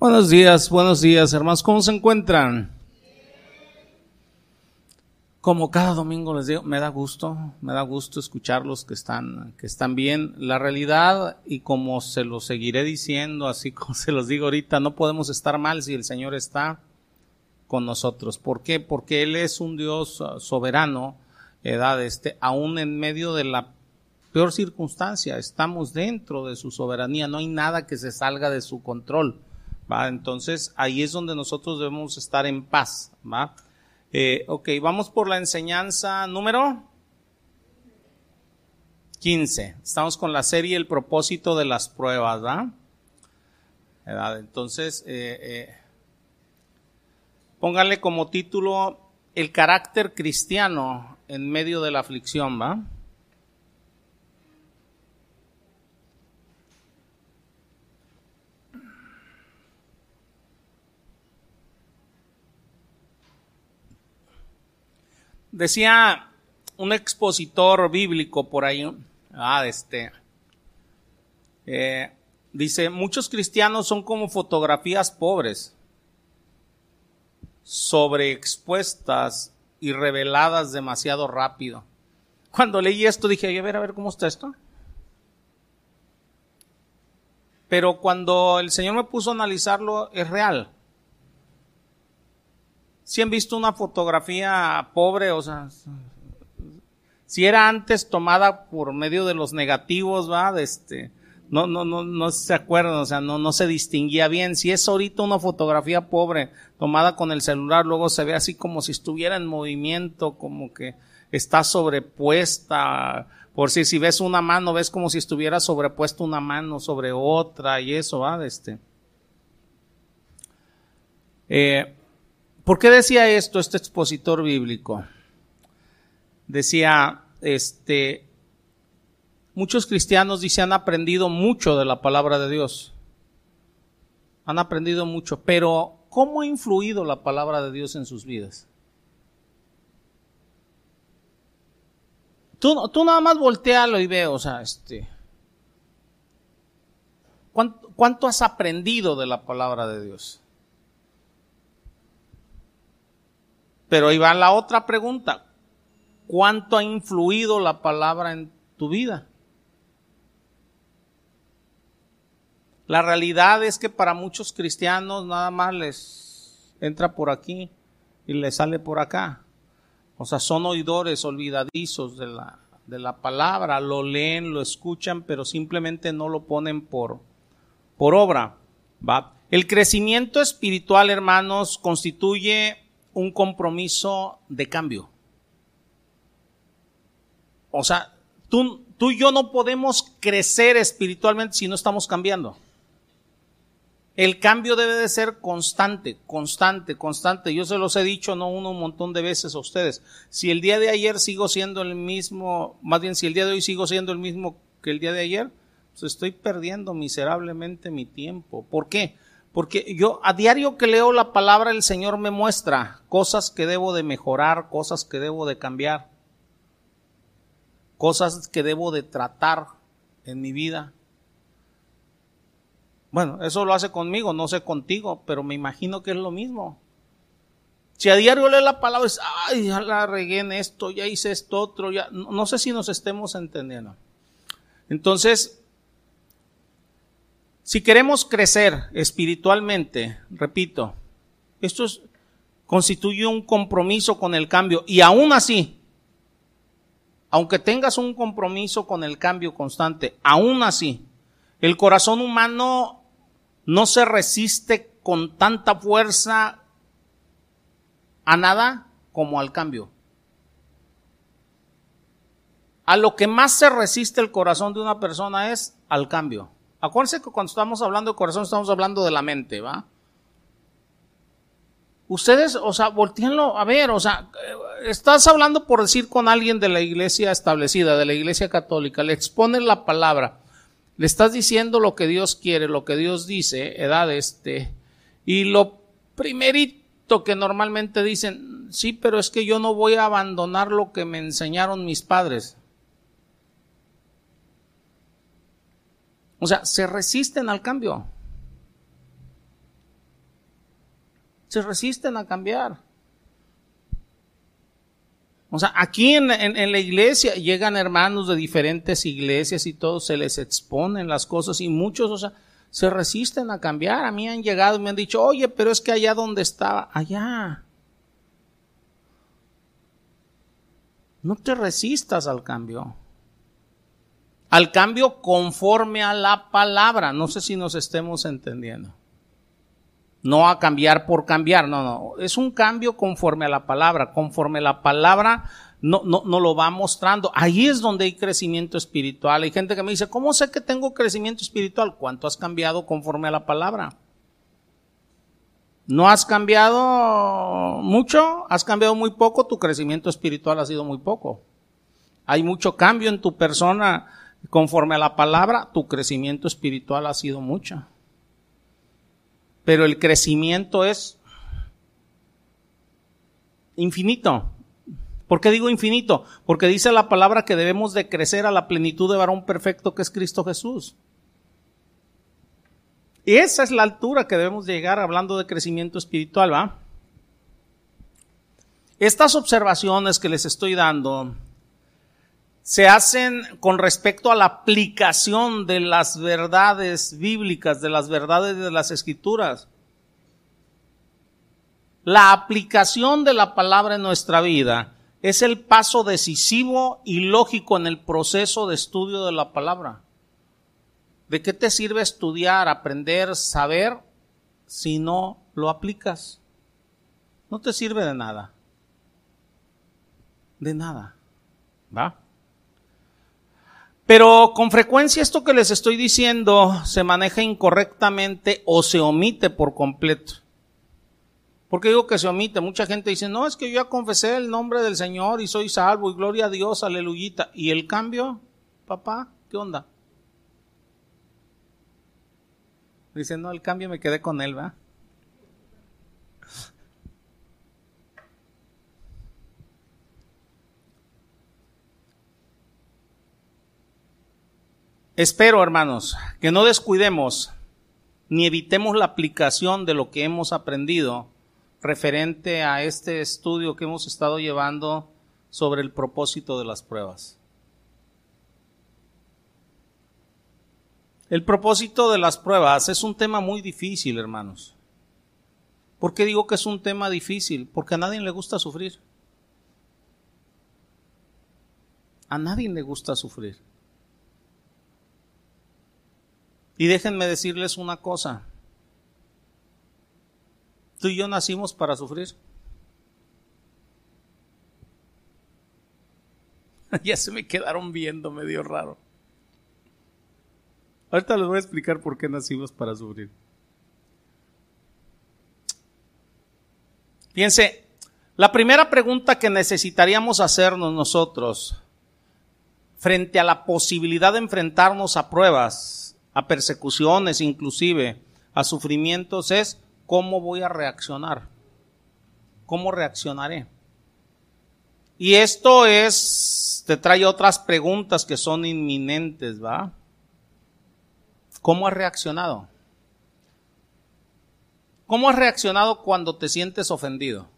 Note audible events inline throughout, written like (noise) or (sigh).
Buenos días, buenos días, hermanos. ¿Cómo se encuentran? Como cada domingo les digo, me da gusto, me da gusto escucharlos que están, que están bien. La realidad, y como se lo seguiré diciendo, así (laughs) como se los digo ahorita, no podemos estar mal si el Señor está con nosotros. ¿Por qué? Porque Él es un Dios uh, soberano, edad, este, aún en medio de la peor circunstancia, estamos dentro de su soberanía, no hay nada que se salga de su control. ¿Va? Entonces ahí es donde nosotros debemos estar en paz. ¿va? Eh, ok, vamos por la enseñanza número 15. Estamos con la serie El propósito de las pruebas. ¿va? Entonces, eh, eh, póngale como título El carácter cristiano en medio de la aflicción. ¿va? Decía un expositor bíblico por ahí, ah, este, eh, dice, muchos cristianos son como fotografías pobres, sobreexpuestas y reveladas demasiado rápido. Cuando leí esto dije, a ver, a ver cómo está esto. Pero cuando el Señor me puso a analizarlo, es real si han visto una fotografía pobre, o sea, si era antes tomada por medio de los negativos, va, este, no, no, no, no se acuerdan, o sea, no, no se distinguía bien. Si es ahorita una fotografía pobre, tomada con el celular, luego se ve así como si estuviera en movimiento, como que está sobrepuesta. Por si, si ves una mano, ves como si estuviera sobrepuesta una mano sobre otra y eso, va, este. Eh, ¿Por qué decía esto este expositor bíblico? Decía, este, muchos cristianos dicen han aprendido mucho de la palabra de Dios. Han aprendido mucho, pero ¿cómo ha influido la palabra de Dios en sus vidas? Tú, tú nada más voltealo y ve, o sea, este, ¿cuánto, ¿cuánto has aprendido de la palabra de Dios? Pero ahí va la otra pregunta. ¿Cuánto ha influido la palabra en tu vida? La realidad es que para muchos cristianos nada más les entra por aquí y les sale por acá. O sea, son oidores olvidadizos de la, de la palabra, lo leen, lo escuchan, pero simplemente no lo ponen por, por obra. El crecimiento espiritual, hermanos, constituye un compromiso de cambio. O sea, tú, tú y yo no podemos crecer espiritualmente si no estamos cambiando. El cambio debe de ser constante, constante, constante. Yo se los he dicho no uno un montón de veces a ustedes. Si el día de ayer sigo siendo el mismo, más bien si el día de hoy sigo siendo el mismo que el día de ayer, pues estoy perdiendo miserablemente mi tiempo. ¿Por qué? Porque yo a diario que leo la palabra el Señor me muestra cosas que debo de mejorar, cosas que debo de cambiar, cosas que debo de tratar en mi vida. Bueno, eso lo hace conmigo, no sé contigo, pero me imagino que es lo mismo. Si a diario leo la palabra, es, ay, ya la regué en esto, ya hice esto otro, ya, no sé si nos estemos entendiendo. Entonces, si queremos crecer espiritualmente, repito, esto constituye un compromiso con el cambio y aún así, aunque tengas un compromiso con el cambio constante, aún así, el corazón humano no se resiste con tanta fuerza a nada como al cambio. A lo que más se resiste el corazón de una persona es al cambio. Acuérdense que cuando estamos hablando de corazón estamos hablando de la mente, ¿va? Ustedes, o sea, volteenlo a ver, o sea, estás hablando por decir con alguien de la iglesia establecida, de la iglesia católica, le expones la palabra, le estás diciendo lo que Dios quiere, lo que Dios dice, edad este, y lo primerito que normalmente dicen, sí, pero es que yo no voy a abandonar lo que me enseñaron mis padres. O sea, se resisten al cambio. Se resisten a cambiar. O sea, aquí en, la iglesia llegan hermanos de diferentes iglesias y todos se les exponen las cosas y muchos, o sea, se resisten a cambiar. A mí han llegado y me han dicho, oye, pero es que allá donde estaba, allá. No te resistas al cambio. Al cambio conforme a la palabra. No sé si nos estemos entendiendo. No a cambiar por cambiar, no, no. Es un cambio conforme a la palabra. Conforme la palabra no, no, no lo va mostrando. Ahí es donde hay crecimiento espiritual. Hay gente que me dice, ¿cómo sé que tengo crecimiento espiritual? ¿Cuánto has cambiado conforme a la palabra? ¿No has cambiado mucho? ¿Has cambiado muy poco? Tu crecimiento espiritual ha sido muy poco. Hay mucho cambio en tu persona conforme a la palabra, tu crecimiento espiritual ha sido mucho. Pero el crecimiento es infinito. ¿Por qué digo infinito? Porque dice la palabra que debemos de crecer a la plenitud de varón perfecto que es Cristo Jesús. Y esa es la altura que debemos llegar hablando de crecimiento espiritual, ¿va? Estas observaciones que les estoy dando se hacen con respecto a la aplicación de las verdades bíblicas, de las verdades de las escrituras. La aplicación de la palabra en nuestra vida es el paso decisivo y lógico en el proceso de estudio de la palabra. ¿De qué te sirve estudiar, aprender, saber si no lo aplicas? No te sirve de nada. De nada. ¿Va? Pero con frecuencia esto que les estoy diciendo se maneja incorrectamente o se omite por completo. ¿Por qué digo que se omite? Mucha gente dice, no, es que yo ya confesé el nombre del Señor y soy salvo y gloria a Dios, aleluyita. ¿Y el cambio, papá? ¿Qué onda? Dice, no, el cambio me quedé con él, ¿va? Espero, hermanos, que no descuidemos ni evitemos la aplicación de lo que hemos aprendido referente a este estudio que hemos estado llevando sobre el propósito de las pruebas. El propósito de las pruebas es un tema muy difícil, hermanos. ¿Por qué digo que es un tema difícil? Porque a nadie le gusta sufrir. A nadie le gusta sufrir. Y déjenme decirles una cosa. Tú y yo nacimos para sufrir. (laughs) ya se me quedaron viendo medio raro. Ahorita les voy a explicar por qué nacimos para sufrir. Fíjense, la primera pregunta que necesitaríamos hacernos nosotros frente a la posibilidad de enfrentarnos a pruebas, a persecuciones, inclusive a sufrimientos, es cómo voy a reaccionar. ¿Cómo reaccionaré? Y esto es, te trae otras preguntas que son inminentes, ¿va? ¿Cómo has reaccionado? ¿Cómo has reaccionado cuando te sientes ofendido?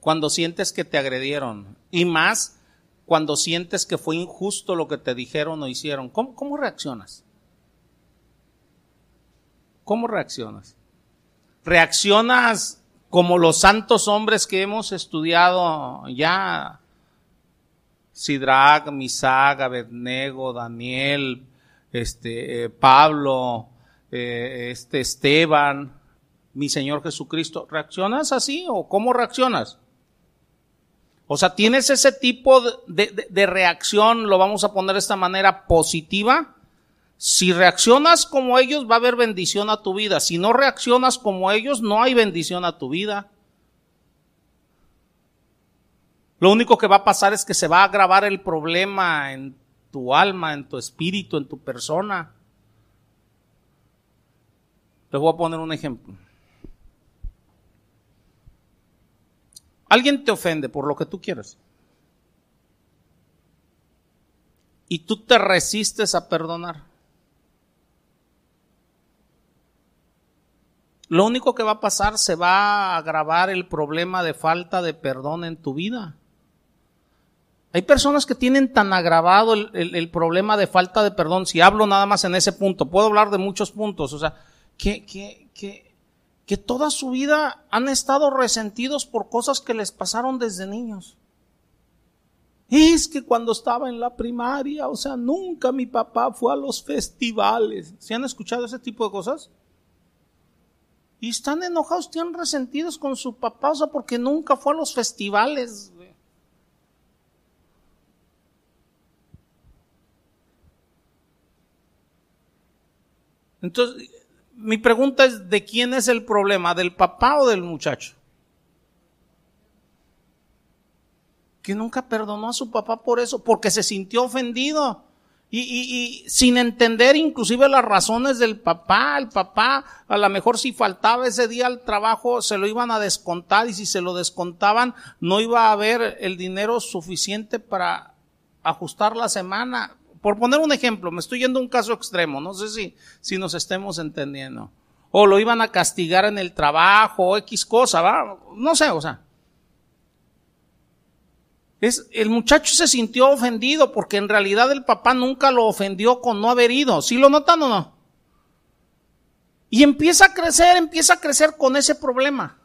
Cuando sientes que te agredieron. Y más cuando sientes que fue injusto lo que te dijeron o hicieron. ¿Cómo, reaccionas? ¿Cómo reaccionas? ¿Reaccionas como los santos hombres que hemos estudiado ya? Sidrach, Misag, Abednego, Daniel, este, eh, Pablo, eh, este, Esteban, mi Señor Jesucristo. ¿Reaccionas así o cómo reaccionas? O sea, ¿tienes ese tipo de, de, reacción, lo vamos a poner de esta manera, positiva? Si reaccionas como ellos, va a haber bendición a tu vida. Si no reaccionas como ellos, no hay bendición a tu vida. Lo único que va a pasar es que se va a agravar el problema en tu alma, en tu espíritu, en tu persona. Les voy a poner un ejemplo. Alguien te ofende por lo que tú quieres. Y tú te resistes a perdonar. lo único que va a pasar, se va a agravar el problema de falta de perdón en tu vida. Hay personas que tienen tan agravado el, problema de falta de perdón, si hablo nada más en ese punto, puedo hablar de muchos puntos, o sea, que, que, que toda su vida han estado resentidos por cosas que les pasaron desde niños. Es que cuando estaba en la primaria, o sea, nunca mi papá fue a los festivales. ¿Se han escuchado ese tipo de cosas? Y están enojados, están resentidos con su papá, o sea, porque nunca fue a los festivales. Entonces, mi pregunta es, ¿de quién es el problema? ¿Del papá o del muchacho? Que nunca perdonó a su papá por eso, porque se sintió ofendido. Y, sin entender inclusive las razones del papá, el papá a lo mejor si faltaba ese día al trabajo se lo iban a descontar y si se lo descontaban no iba a haber el dinero suficiente para ajustar la semana. Por poner un ejemplo, me estoy yendo a un caso extremo, no sé si, si nos estemos entendiendo. O lo iban a castigar en el trabajo, o X cosa, ¿va? No sé, o sea. Es, el muchacho se sintió ofendido porque en realidad el papá nunca lo ofendió con no haber ido. ¿Sí lo notan o no? Y empieza a crecer, empieza a crecer con ese problema.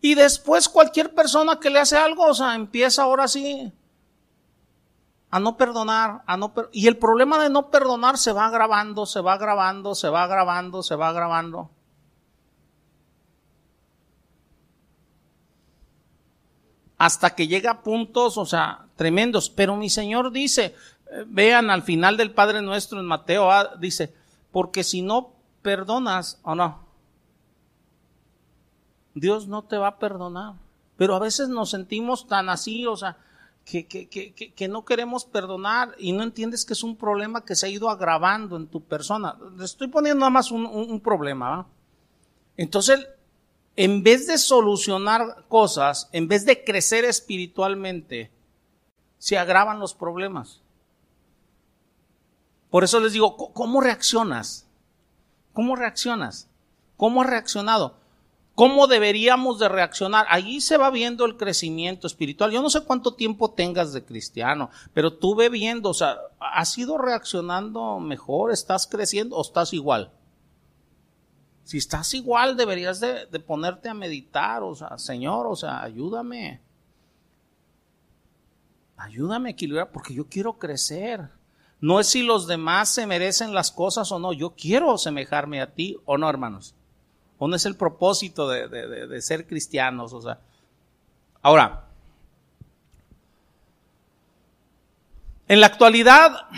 Y después cualquier persona que le hace algo, o sea, empieza ahora sí a no perdonar, a no y el problema de no perdonar se va agravando, se va agravando, se va agravando, se va agravando. hasta que llega a puntos, o sea, tremendos. Pero mi Señor dice, eh, vean al final del Padre Nuestro en Mateo, ah, dice, porque si no perdonas o no, Dios no te va a perdonar. Pero a veces nos sentimos tan así, o sea, que, que, que, que, no queremos perdonar y no entiendes que es un problema que se ha ido agravando en tu persona. Le estoy poniendo nada más un, un, problema. Entonces, en vez de solucionar cosas, en vez de crecer espiritualmente, se agravan los problemas. Por eso les digo, ¿cómo reaccionas? ¿Cómo reaccionas? ¿Cómo has reaccionado? ¿Cómo deberíamos de reaccionar? Allí se va viendo el crecimiento espiritual. Yo no sé cuánto tiempo tengas de cristiano, pero tú ve viendo, o sea, ¿has ido reaccionando mejor? ¿Estás creciendo o estás igual? Si estás igual, deberías de, ponerte a meditar, o sea, Señor, o sea, ayúdame. Ayúdame a equilibrar, porque yo quiero crecer. No es si los demás se merecen las cosas o no, yo quiero semejarme a ti o no, hermanos. O no es el propósito de, de ser cristianos, o sea. Ahora, en la actualidad,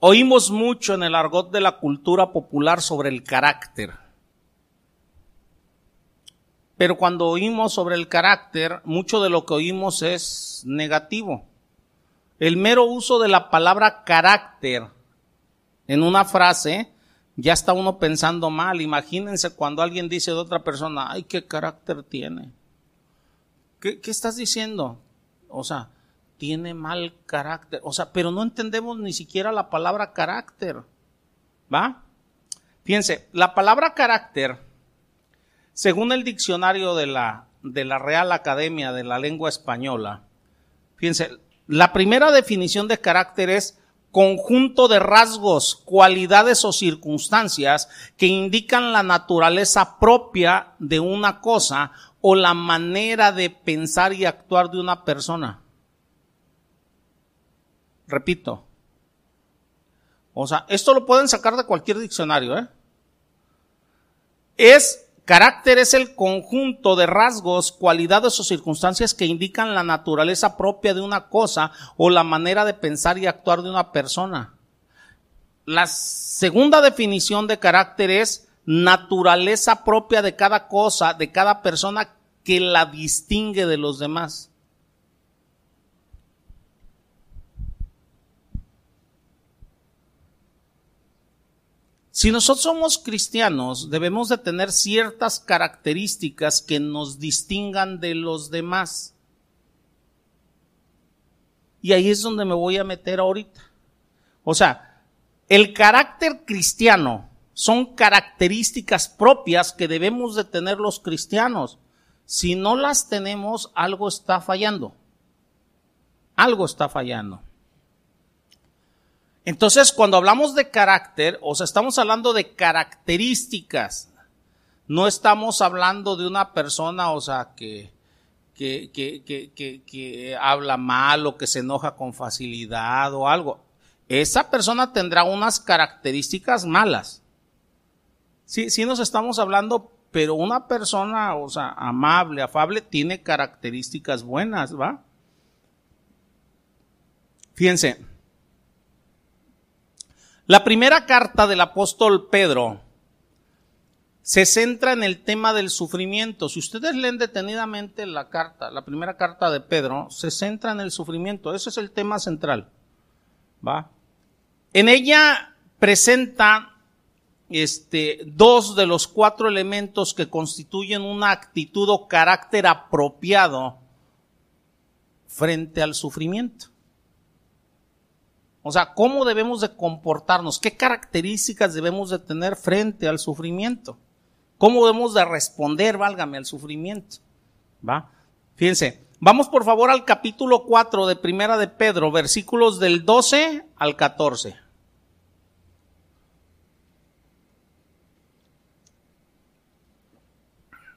Oímos mucho en el argot de la cultura popular sobre el carácter. Pero cuando oímos sobre el carácter, mucho de lo que oímos es negativo. El mero uso de la palabra carácter en una frase, ya está uno pensando mal. Imagínense cuando alguien dice de otra persona, ay, qué carácter tiene. ¿Qué, estás diciendo? O sea, tiene mal carácter. O sea, pero no entendemos ni siquiera la palabra carácter. ¿Va? Fíjense, la palabra carácter, según el diccionario de la, de la Real Academia de la Lengua Española, fíjense, la primera definición de carácter es conjunto de rasgos, cualidades o circunstancias que indican la naturaleza propia de una cosa o la manera de pensar y actuar de una persona. Repito. O sea, esto lo pueden sacar de cualquier diccionario, ¿eh? Es, carácter es el conjunto de rasgos, cualidades o circunstancias que indican la naturaleza propia de una cosa o la manera de pensar y actuar de una persona. La segunda definición de carácter es naturaleza propia de cada cosa, de cada persona que la distingue de los demás. Si nosotros somos cristianos, debemos de tener ciertas características que nos distingan de los demás. Y ahí es donde me voy a meter ahorita. O sea, el carácter cristiano, son características propias que debemos de tener los cristianos. Si no las tenemos, algo está fallando. Algo está fallando. Entonces, cuando hablamos de carácter, o sea, estamos hablando de características. No estamos hablando de una persona, o sea, que, que, que, que, habla mal o que se enoja con facilidad o algo. Esa persona tendrá unas características malas. Sí, sí nos estamos hablando, pero una persona, o sea, amable, afable, tiene características buenas, ¿va? Fíjense, la primera carta del apóstol Pedro se centra en el tema del sufrimiento. Si ustedes leen detenidamente la carta, la primera carta de Pedro, se centra en el sufrimiento. Ese es el tema central. ¿Va? En ella presenta este, dos de los cuatro elementos que constituyen una actitud o carácter apropiado frente al sufrimiento. O sea, ¿cómo debemos de comportarnos? ¿Qué características debemos de tener frente al sufrimiento? ¿Cómo debemos de responder, válgame, al sufrimiento? ¿Va? Fíjense, vamos por favor al capítulo 4 de Primera de Pedro, versículos del 12 al 14.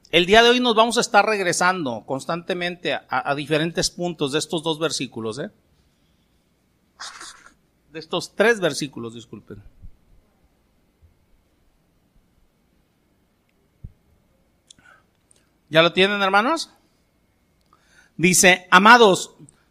El día de hoy nos vamos a estar regresando constantemente a, a diferentes puntos de estos dos versículos, ¿eh? De estos tres versículos, disculpen. ¿Ya lo tienen, hermanos? Dice, amados,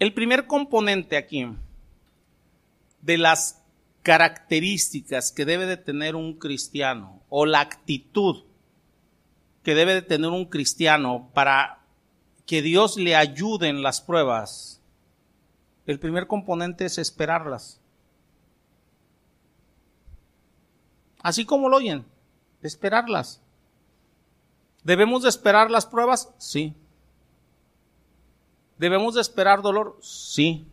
El primer componente aquí de las características que debe de tener un cristiano o la actitud que debe de tener un cristiano para que Dios le ayude en las pruebas, el primer componente es esperarlas. Así como lo oyen, esperarlas. ¿Debemos de esperar las pruebas? Sí. ¿Debemos de esperar dolor? Sí.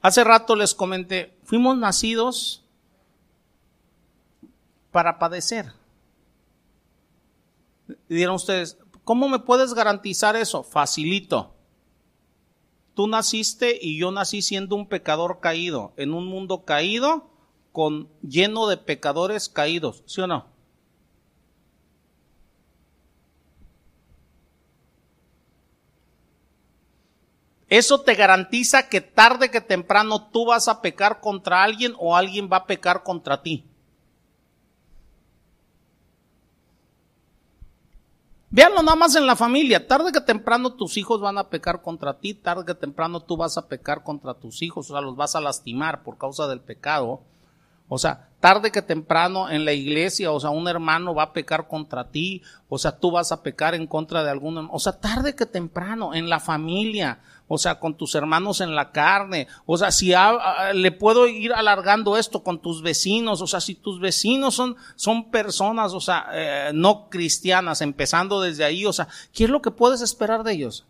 Hace rato les comenté, fuimos nacidos para padecer. Dieron ustedes, ¿cómo me puedes garantizar eso? Facilito. Tú naciste y yo nací siendo un pecador caído, en un mundo caído, con lleno de pecadores caídos, ¿sí o no? Eso te garantiza que tarde que temprano tú vas a pecar contra alguien o alguien va a pecar contra ti. Véanlo nada más en la familia. Tarde que temprano tus hijos van a pecar contra ti, tarde que temprano tú vas a pecar contra tus hijos, o sea, los vas a lastimar por causa del pecado. O sea, tarde que temprano en la iglesia, o sea, un hermano va a pecar contra ti, o sea, tú vas a pecar en contra de alguno, o sea, tarde que temprano en la familia, o sea, con tus hermanos en la carne, o sea, si le puedo ir alargando esto con tus vecinos, o sea, si tus vecinos son, son personas, o sea, eh, no cristianas, empezando desde ahí, o sea, ¿qué es lo que puedes esperar de ellos?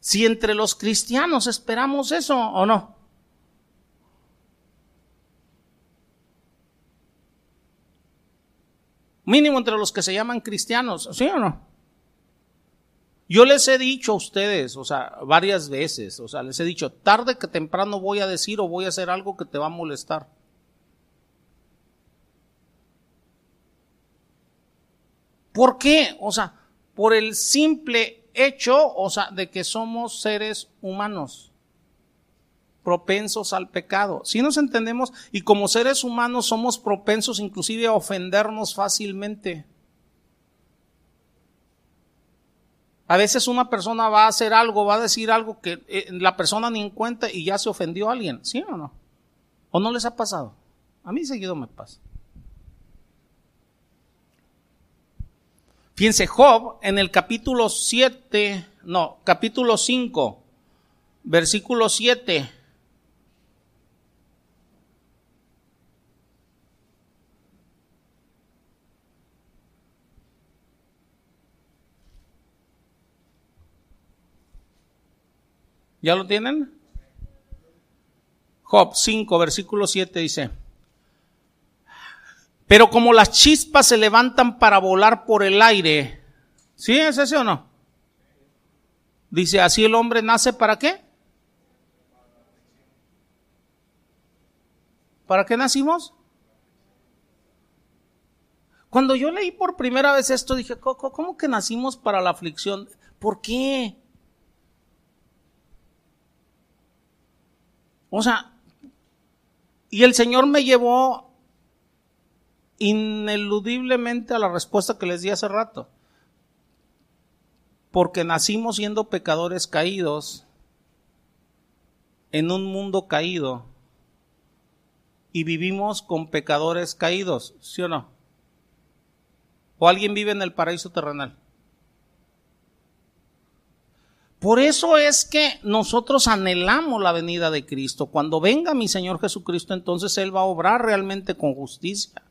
Si entre los cristianos esperamos eso o no. Mínimo entre los que se llaman cristianos, ¿sí o no? Yo les he dicho a ustedes, o sea, varias veces, o sea, les he dicho, tarde que temprano voy a decir o voy a hacer algo que te va a molestar. ¿Por qué? O sea, por el simple hecho, o sea, de que somos seres humanos propensos al pecado. Si nos entendemos, y como seres humanos somos propensos inclusive a ofendernos fácilmente. A veces una persona va a hacer algo, va a decir algo que eh, la persona ni en cuenta y ya se ofendió a alguien, ¿sí o no? ¿O no les ha pasado? A mí seguido me pasa. Fíjense, Job en el capítulo 7, no, capítulo 5, versículo 7. ¿Ya lo tienen? Job 5, versículo 7 dice, pero como las chispas se levantan para volar por el aire, ¿sí es ese o no? Dice, así el hombre nace para qué? ¿Para qué nacimos? Cuando yo leí por primera vez esto, dije, ¿cómo que nacimos para la aflicción? ¿Por qué? O sea, y el Señor me llevó ineludiblemente a la respuesta que les di hace rato. Porque nacimos siendo pecadores caídos en un mundo caído y vivimos con pecadores caídos, ¿sí o no? ¿O alguien vive en el paraíso terrenal? Por eso es que nosotros anhelamos la venida de Cristo. Cuando venga mi Señor Jesucristo, entonces Él va a obrar realmente con justicia.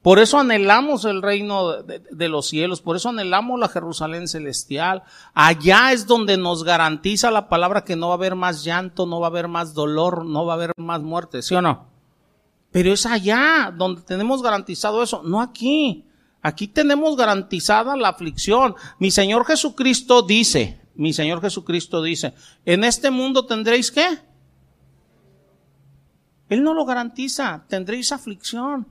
Por eso anhelamos el reino de, los cielos, por eso anhelamos la Jerusalén celestial. Allá es donde nos garantiza la palabra que no va a haber más llanto, no va a haber más dolor, no va a haber más muerte, ¿sí o no? Pero es allá donde tenemos garantizado eso, no aquí. Aquí tenemos garantizada la aflicción. Mi Señor Jesucristo dice, mi Señor Jesucristo dice, en este mundo tendréis qué? Él no lo garantiza, tendréis aflicción.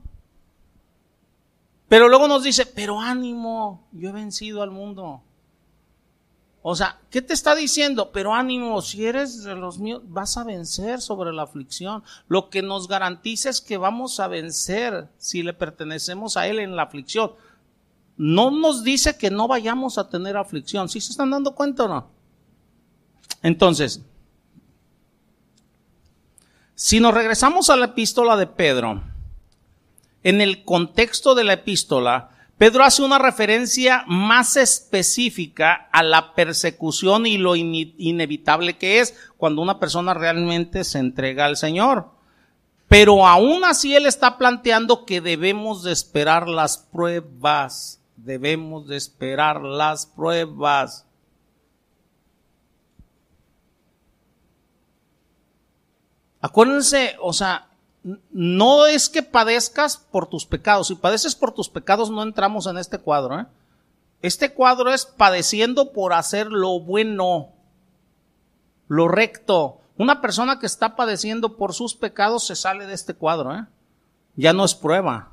Pero luego nos dice, pero ánimo, yo he vencido al mundo. O sea, ¿qué te está diciendo? Pero ánimo, si eres de los míos, vas a vencer sobre la aflicción. Lo que nos garantiza es que vamos a vencer si le pertenecemos a Él en la aflicción. No nos dice que no vayamos a tener aflicción. ¿Sí se están dando cuenta o no? Entonces, si nos regresamos a la epístola de Pedro, en el contexto de la epístola, Pedro hace una referencia más específica a la persecución y lo inevitable que es cuando una persona realmente se entrega al Señor. Pero aún así él está planteando que debemos de esperar las pruebas, debemos de esperar las pruebas. Acuérdense, o sea, no es que padezcas por tus pecados. Si padeces por tus pecados, no entramos en este cuadro. ¿eh? Este cuadro es padeciendo por hacer lo bueno, lo recto. Una persona que está padeciendo por sus pecados se sale de este cuadro. ¿eh? Ya no es prueba.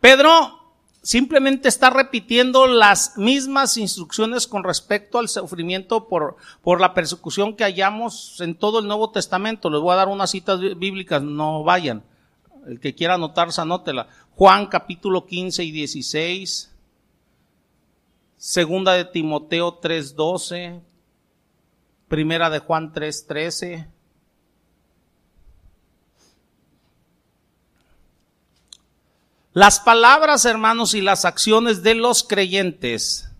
Pedro simplemente está repitiendo las mismas instrucciones con respecto al sufrimiento por, por la persecución que hallamos en todo el Nuevo Testamento. Les voy a dar unas citas bíblicas, no vayan. El que quiera anotarse, anótela. Juan capítulo 15 y 16. Segunda de Timoteo 3.12. Primera de Juan 3.13. Las palabras, hermanos, y las acciones de los creyentes,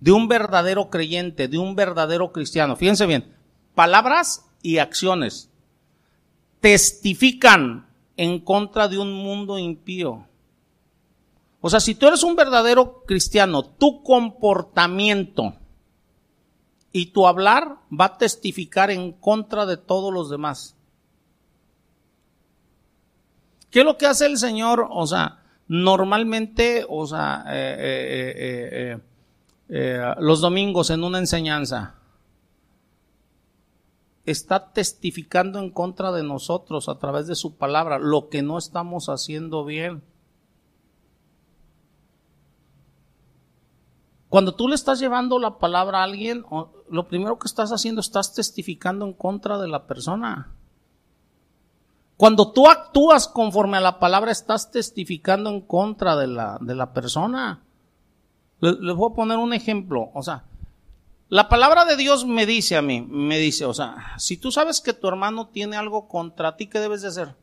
de un verdadero creyente, de un verdadero cristiano, fíjense bien, palabras y acciones testifican en contra de un mundo impío. O sea, si tú eres un verdadero cristiano, tu comportamiento y tu hablar va a testificar en contra de todos los demás. ¿Qué es lo que hace el Señor? O sea, normalmente, o sea, eh, eh, eh, los domingos en una enseñanza, está testificando en contra de nosotros a través de su palabra lo que no estamos haciendo bien. Cuando tú le estás llevando la palabra a alguien, lo primero que estás haciendo, estás testificando en contra de la persona. Cuando tú actúas conforme a la palabra, estás testificando en contra de la, de la persona. Les, voy a poner un ejemplo. O sea, la palabra de Dios me dice a mí, me dice, o sea, si tú sabes que tu hermano tiene algo contra ti, ¿qué debes de hacer?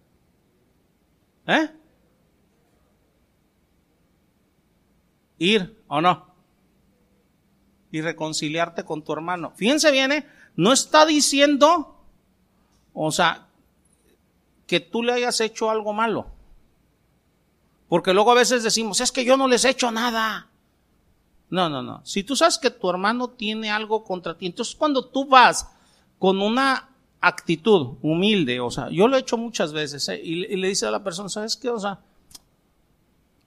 ¿Eh? Ir o no. Y reconciliarte con tu hermano. Fíjense bien, ¿eh? no está diciendo, o sea, que tú le hayas hecho algo malo. Porque luego a veces decimos, es que yo no les he hecho nada. No, no, no. Si tú sabes que tu hermano tiene algo contra ti, entonces cuando tú vas con una actitud humilde, o sea, yo lo he hecho muchas veces, ¿eh? y, y, le dice a la persona, ¿sabes qué? O sea,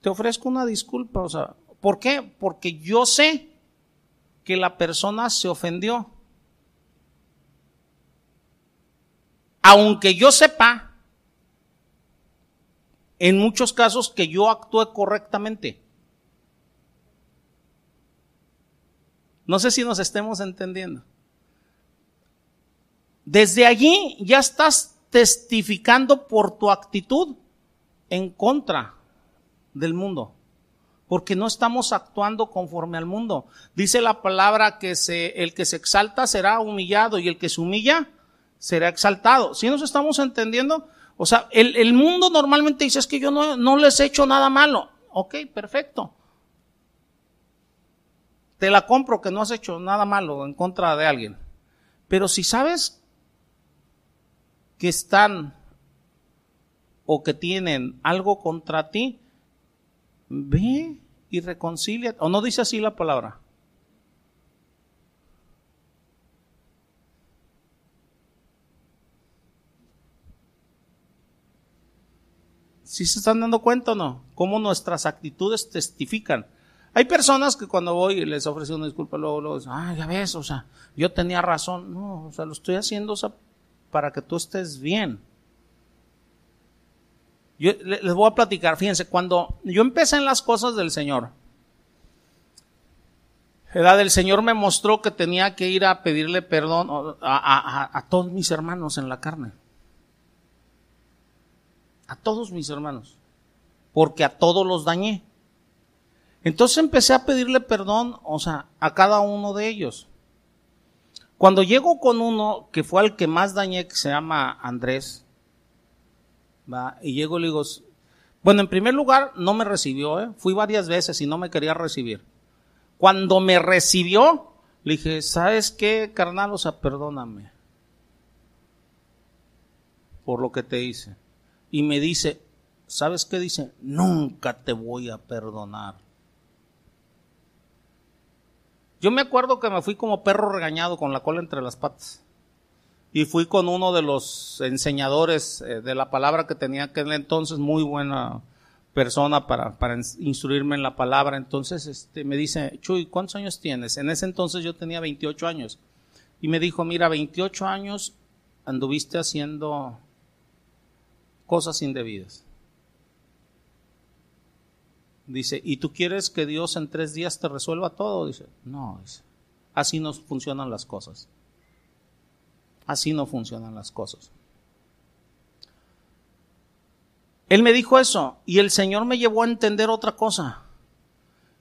te ofrezco una disculpa, o sea, ¿por qué? Porque yo sé que la persona se ofendió. Aunque yo sepa, en muchos casos, que yo actúe correctamente. No sé si nos estemos entendiendo. Desde allí ya estás testificando por tu actitud en contra del mundo, porque no estamos actuando conforme al mundo. Dice la palabra que se, el que se exalta será humillado y el que se humilla será exaltado. ¿Sí nos estamos entendiendo? O sea, el, el mundo normalmente dice es que yo no, no les he hecho nada malo. Ok, perfecto te la compro que no has hecho nada malo en contra de alguien. Pero si sabes que están o que tienen algo contra ti, ve y reconcilia. ¿O no dice así la palabra? Si se están dando cuenta o no? Cómo nuestras actitudes testifican. Hay personas que cuando voy y les ofrezco una disculpa, luego, luego dicen, ah, ya ves, o sea, yo tenía razón. No, o sea, lo estoy haciendo para que tú estés bien. Yo les voy a platicar, fíjense, cuando yo empecé en las cosas del Señor, edad el Señor me mostró que tenía que ir a pedirle perdón a, a todos mis hermanos en la carne. A todos mis hermanos. Porque a todos los dañé. Entonces empecé a pedirle perdón, o sea, a cada uno de ellos. Cuando llego con uno que fue al que más dañé, que se llama Andrés, va, y llego y le digo, bueno, en primer lugar, no me recibió, ¿eh? fui varias veces y no me quería recibir. Cuando me recibió, le dije, ¿sabes qué, carnal? O sea, perdóname por lo que te hice. Y me dice, ¿sabes qué dice? Nunca te voy a perdonar. Yo me acuerdo que me fui como perro regañado con la cola entre las patas. Y fui con uno de los enseñadores eh, de la palabra que tenía aquel entonces, muy buena persona para, para instruirme en la palabra. Entonces este, me dice, Chuy, ¿cuántos años tienes? En ese entonces yo tenía 28 años. Y me dijo, mira, 28 años anduviste haciendo cosas indebidas. Dice, ¿y tú quieres que Dios en tres días te resuelva todo? Dice, no, así no funcionan las cosas. Así no funcionan las cosas. Él me dijo eso y el Señor me llevó a entender otra cosa.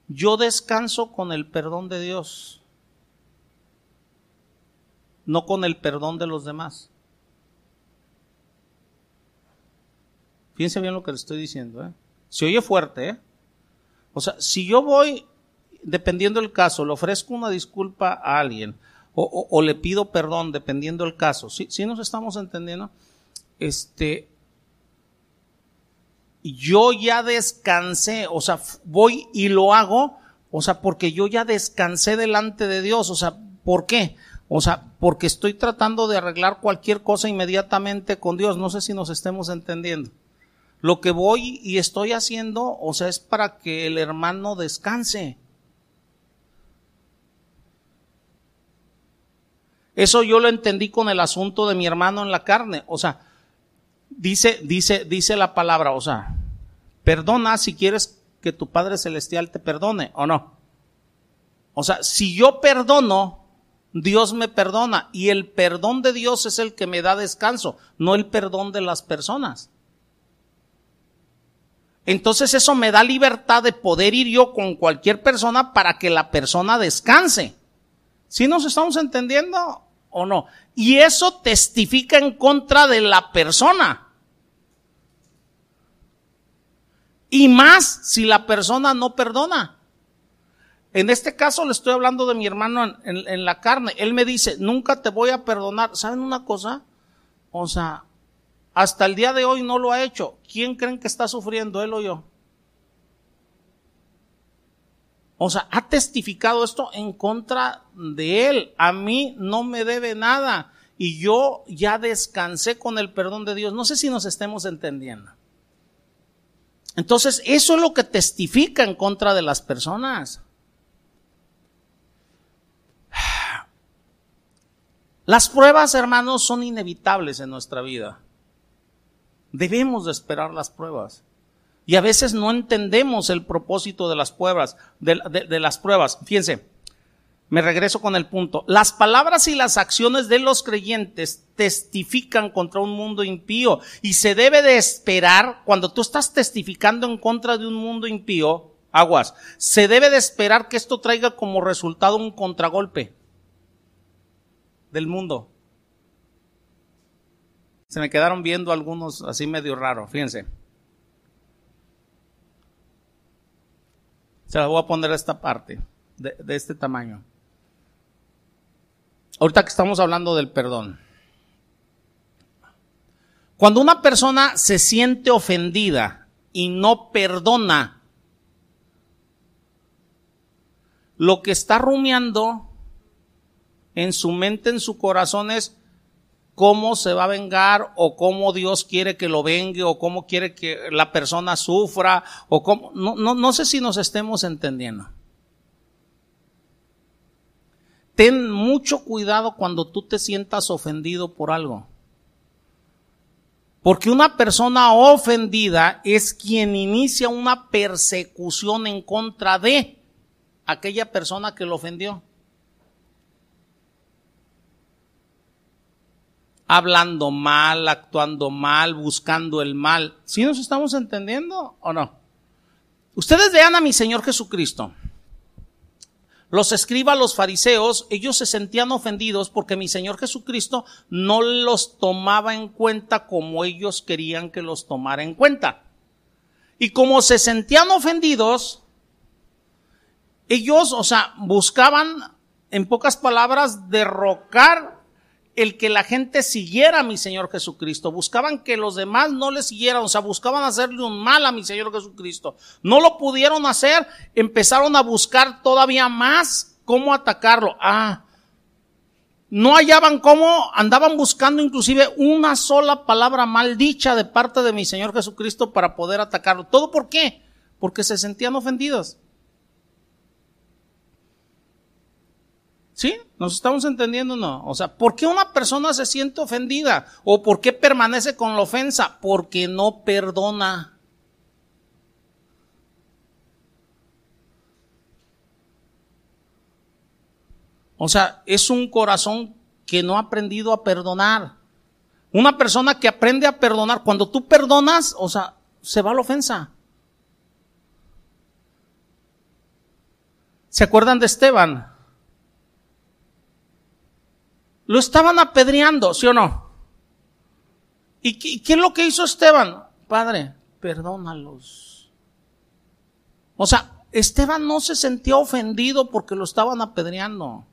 Yo descanso con el perdón de Dios, no con el perdón de los demás. Fíjense bien lo que le estoy diciendo. ¿eh? Se oye fuerte, ¿eh? O sea, si yo voy, dependiendo del caso, le ofrezco una disculpa a alguien o, le pido perdón, dependiendo del caso, si ¿sí, nos estamos entendiendo? Este, yo ya descansé, o sea, voy y lo hago, o sea, porque yo ya descansé delante de Dios, o sea, ¿por qué? O sea, porque estoy tratando de arreglar cualquier cosa inmediatamente con Dios, no sé si nos estemos entendiendo. Lo que voy y estoy haciendo, o sea, es para que el hermano descanse. Eso yo lo entendí con el asunto de mi hermano en la carne. O sea, dice, dice, dice la palabra, o sea, perdona si quieres que tu Padre Celestial te perdone o no. O sea, si yo perdono, Dios me perdona y el perdón de Dios es el que me da descanso, no el perdón de las personas. Entonces eso me da libertad de poder ir yo con cualquier persona para que la persona descanse. ¿Sí nos estamos entendiendo o no? Y eso testifica en contra de la persona. Y más si la persona no perdona. En este caso le estoy hablando de mi hermano en, en, la carne. Él me dice, nunca te voy a perdonar. ¿Saben una cosa? O sea, hasta el día de hoy no lo ha hecho. ¿Quién creen que está sufriendo, él o yo? O sea, ha testificado esto en contra de él. A mí no me debe nada. Y yo ya descansé con el perdón de Dios. No sé si nos estemos entendiendo. Entonces, eso es lo que testifica en contra de las personas. Las pruebas, hermanos, son inevitables en nuestra vida. Debemos de esperar las pruebas. Y a veces no entendemos el propósito de las pruebas, de, de, las pruebas. Fíjense, me regreso con el punto. Las palabras y las acciones de los creyentes testifican contra un mundo impío y se debe de esperar cuando tú estás testificando en contra de un mundo impío, aguas, se debe de esperar que esto traiga como resultado un contragolpe del mundo. Se me quedaron viendo algunos así medio raro, fíjense. Se las voy a poner esta parte, de, de este tamaño. Ahorita que estamos hablando del perdón. Cuando una persona se siente ofendida y no perdona, lo que está rumiando en su mente, en su corazón es, cómo se va a vengar o cómo Dios quiere que lo vengue o cómo quiere que la persona sufra o cómo, no, no, no sé si nos estemos entendiendo. Ten mucho cuidado cuando tú te sientas ofendido por algo. Porque una persona ofendida es quien inicia una persecución en contra de aquella persona que lo ofendió. Hablando mal, actuando mal, buscando el mal. ¿Sí nos estamos entendiendo o no? Ustedes vean a mi Señor Jesucristo. Los escribas, los fariseos, ellos se sentían ofendidos porque mi Señor Jesucristo no los tomaba en cuenta como ellos querían que los tomara en cuenta. Y como se sentían ofendidos, ellos, o sea, buscaban, en pocas palabras, derrocar el que la gente siguiera a mi Señor Jesucristo. Buscaban que los demás no le siguieran, o sea, buscaban hacerle un mal a mi Señor Jesucristo. No lo pudieron hacer, empezaron a buscar todavía más cómo atacarlo. Ah, no hallaban cómo, andaban buscando inclusive una sola palabra maldicha de parte de mi Señor Jesucristo para poder atacarlo. ¿Todo por qué? Porque se sentían ofendidos. ¿Sí? ¿Nos estamos entendiendo o no? O sea, ¿por qué una persona se siente ofendida? ¿O por qué permanece con la ofensa? Porque no perdona. O sea, es un corazón que no ha aprendido a perdonar. Una persona que aprende a perdonar, cuando tú perdonas, o sea, se va la ofensa. ¿Se acuerdan de Esteban? Lo estaban apedreando, ¿sí o no? ¿Y qué, es lo que hizo Esteban? Padre, perdónalos. O sea, Esteban no se sentía ofendido porque lo estaban apedreando.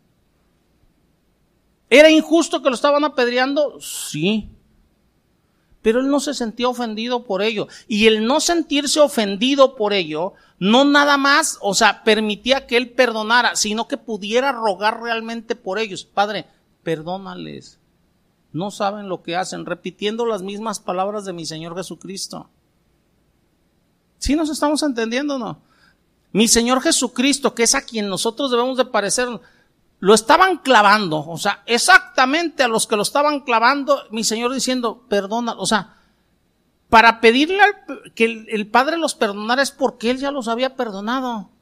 ¿Era injusto que lo estaban apedreando? Sí. Pero él no se sentía ofendido por ello. Y el no sentirse ofendido por ello, no nada más, o sea, permitía que él perdonara, sino que pudiera rogar realmente por ellos. Padre, perdónales. No saben lo que hacen, repitiendo las mismas palabras de mi Señor Jesucristo. ¿Sí nos estamos entendiendo no? Mi Señor Jesucristo, que es a quien nosotros debemos de parecer, lo estaban clavando, o sea, exactamente a los que lo estaban clavando, mi Señor diciendo, perdona, o sea, para pedirle que el, el Padre los perdonara es porque Él ya los había perdonado.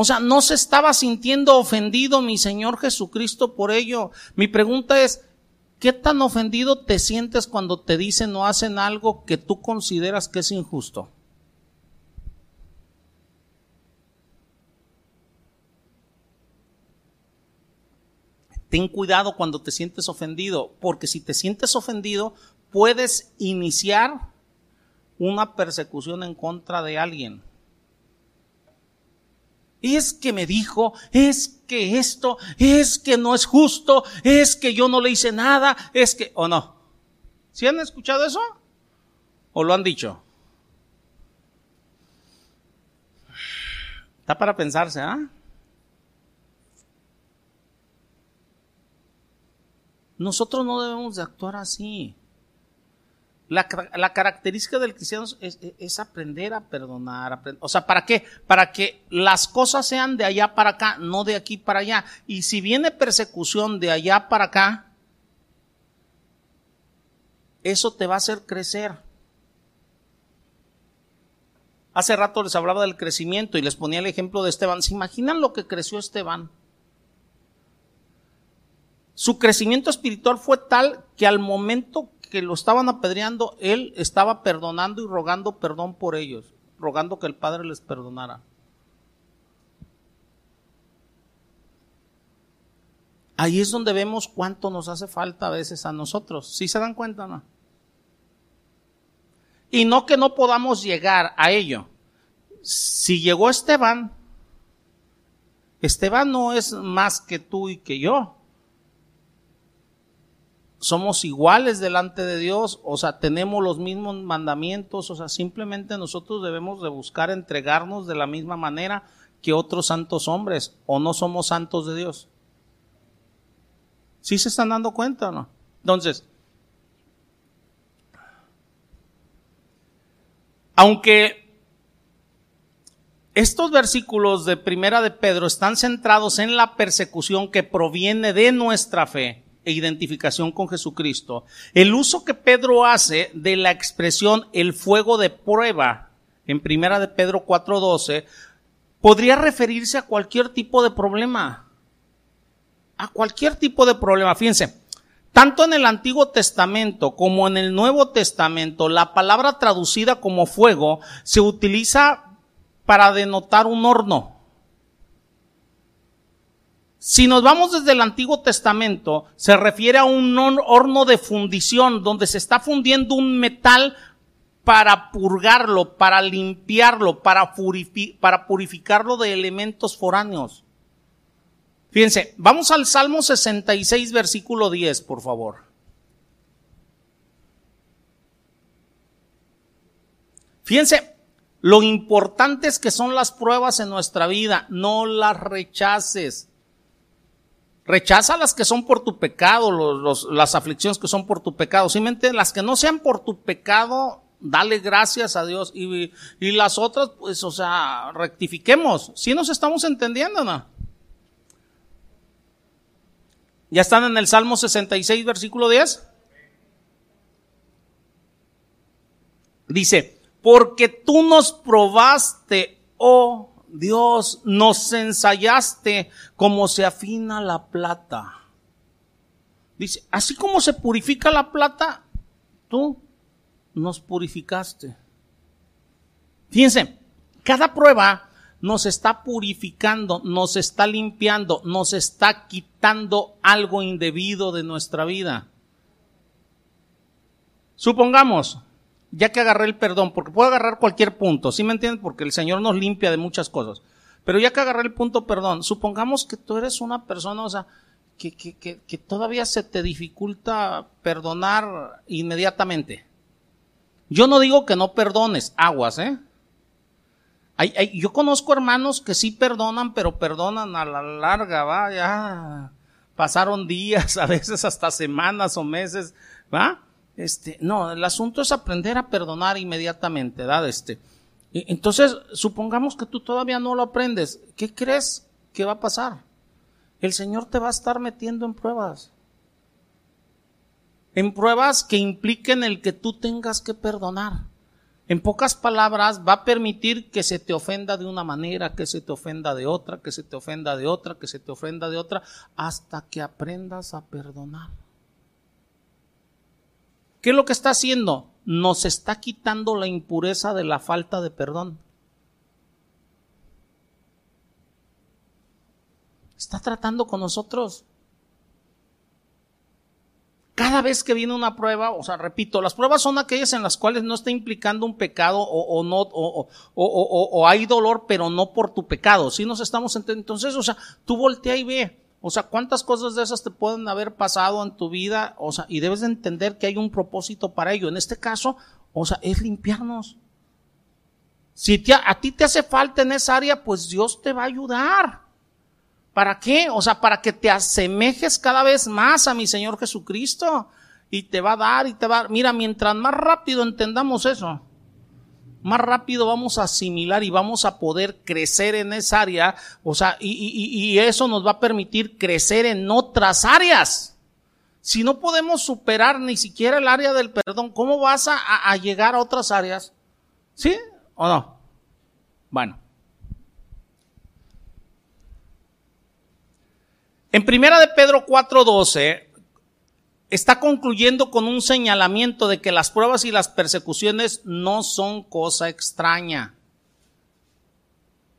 O sea, no se estaba sintiendo ofendido mi Señor Jesucristo por ello. Mi pregunta es, ¿qué tan ofendido te sientes cuando te dicen o hacen algo que tú consideras que es injusto? Ten cuidado cuando te sientes ofendido, porque si te sientes ofendido, puedes iniciar una persecución en contra de alguien es que me dijo, es que esto, es que no es justo, es que yo no le hice nada, es que, o no. ¿Sí han escuchado eso? ¿O lo han dicho? Está para pensarse, ¿ah? Nosotros no debemos de actuar así. La, característica del cristiano es, aprender a perdonar. o sea, ¿para qué? Para que las cosas sean de allá para acá, no de aquí para allá. Y si viene persecución de allá para acá, eso te va a hacer crecer. Hace rato les hablaba del crecimiento y les ponía el ejemplo de Esteban. ¿Se imaginan lo que creció Esteban? Su crecimiento espiritual fue tal que al momento que lo estaban apedreando, él estaba perdonando y rogando perdón por ellos, rogando que el Padre les perdonara. Ahí es donde vemos cuánto nos hace falta a veces a nosotros. ¿Sí se dan cuenta no? Y no que no podamos llegar a ello. Si llegó Esteban, Esteban no es más que tú y que yo somos iguales delante de Dios, o sea, tenemos los mismos mandamientos, o sea, simplemente nosotros debemos de buscar entregarnos de la misma manera que otros santos hombres, o no somos santos de Dios. ¿Sí se están dando cuenta o no? Entonces, aunque estos versículos de Primera de Pedro están centrados en la persecución que proviene de nuestra fe, e identificación con Jesucristo, el uso que Pedro hace de la expresión el fuego de prueba en primera de Pedro 4:12 podría referirse a cualquier tipo de problema. A cualquier tipo de problema. Fíjense, tanto en el Antiguo Testamento como en el Nuevo Testamento, la palabra traducida como fuego se utiliza para denotar un horno. Si nos vamos desde el Antiguo Testamento, se refiere a un horno de fundición donde se está fundiendo un metal para purgarlo, para limpiarlo, para, purificarlo de elementos foráneos. Fíjense, vamos al Salmo 66, versículo 10, por favor. Fíjense, lo importantes que son las pruebas en nuestra vida, no las rechaces. Rechaza las que son por tu pecado, las aflicciones que son por tu pecado. Simplemente las que no sean por tu pecado, dale gracias a Dios. Y, las otras, pues, o sea, rectifiquemos. Si nos estamos entendiendo, ¿no? ¿Ya están en el Salmo 66, versículo 10? Dice, porque tú nos probaste, oh Dios, nos ensayaste como se afina la plata. Dice, así como se purifica la plata, tú nos purificaste. Fíjense, cada prueba nos está purificando, nos está limpiando, nos está quitando algo indebido de nuestra vida. Supongamos, ya que agarré el perdón, porque puedo agarrar cualquier punto, ¿sí me entienden? Porque el Señor nos limpia de muchas cosas. Pero ya que agarré el punto perdón, supongamos que tú eres una persona, o sea, que, que, que, que todavía se te dificulta perdonar inmediatamente. Yo no digo que no perdones, aguas, ¿eh? Hay, hay, yo conozco hermanos que sí perdonan, pero perdonan a la larga, va, ya pasaron días, (laughs) a veces hasta semanas o meses, va. Este, no, el asunto es aprender a perdonar inmediatamente, ¿verdad? Este, entonces, supongamos que tú todavía no lo aprendes. ¿Qué crees que va a pasar? El Señor te va a estar metiendo en pruebas. En pruebas que impliquen el que tú tengas que perdonar. En pocas palabras, va a permitir que se te ofenda de una manera, que se te ofenda de otra, que se te ofenda de otra, que se te ofenda de otra, hasta que aprendas a perdonar. ¿Qué es lo que está haciendo? Nos está quitando la impureza de la falta de perdón. Está tratando con nosotros. Cada vez que viene una prueba, o sea, repito, las pruebas son aquellas en las cuales no está implicando un pecado o, no, o, o, hay dolor, pero no por tu pecado. Si nos estamos entendiendo. Entonces, o sea, tú voltea y ve. O sea, ¿cuántas cosas de esas te pueden haber pasado en tu vida? O sea, y debes de entender que hay un propósito para ello. En este caso, o sea, es limpiarnos. Si a ti te hace falta en esa área, pues Dios te va a ayudar. ¿Para qué? O sea, para que te asemejes cada vez más a mi Señor Jesucristo. Y te va a dar y te va a dar. Mira, mientras más rápido entendamos eso, más rápido vamos a asimilar y vamos a poder crecer en esa área, o sea, y, eso nos va a permitir crecer en otras áreas. Si no podemos superar ni siquiera el área del perdón, ¿cómo vas a, a llegar a otras áreas? ¿Sí o no? Bueno. En primera de Pedro 4:12 está concluyendo con un señalamiento de que las pruebas y las persecuciones no son cosa extraña.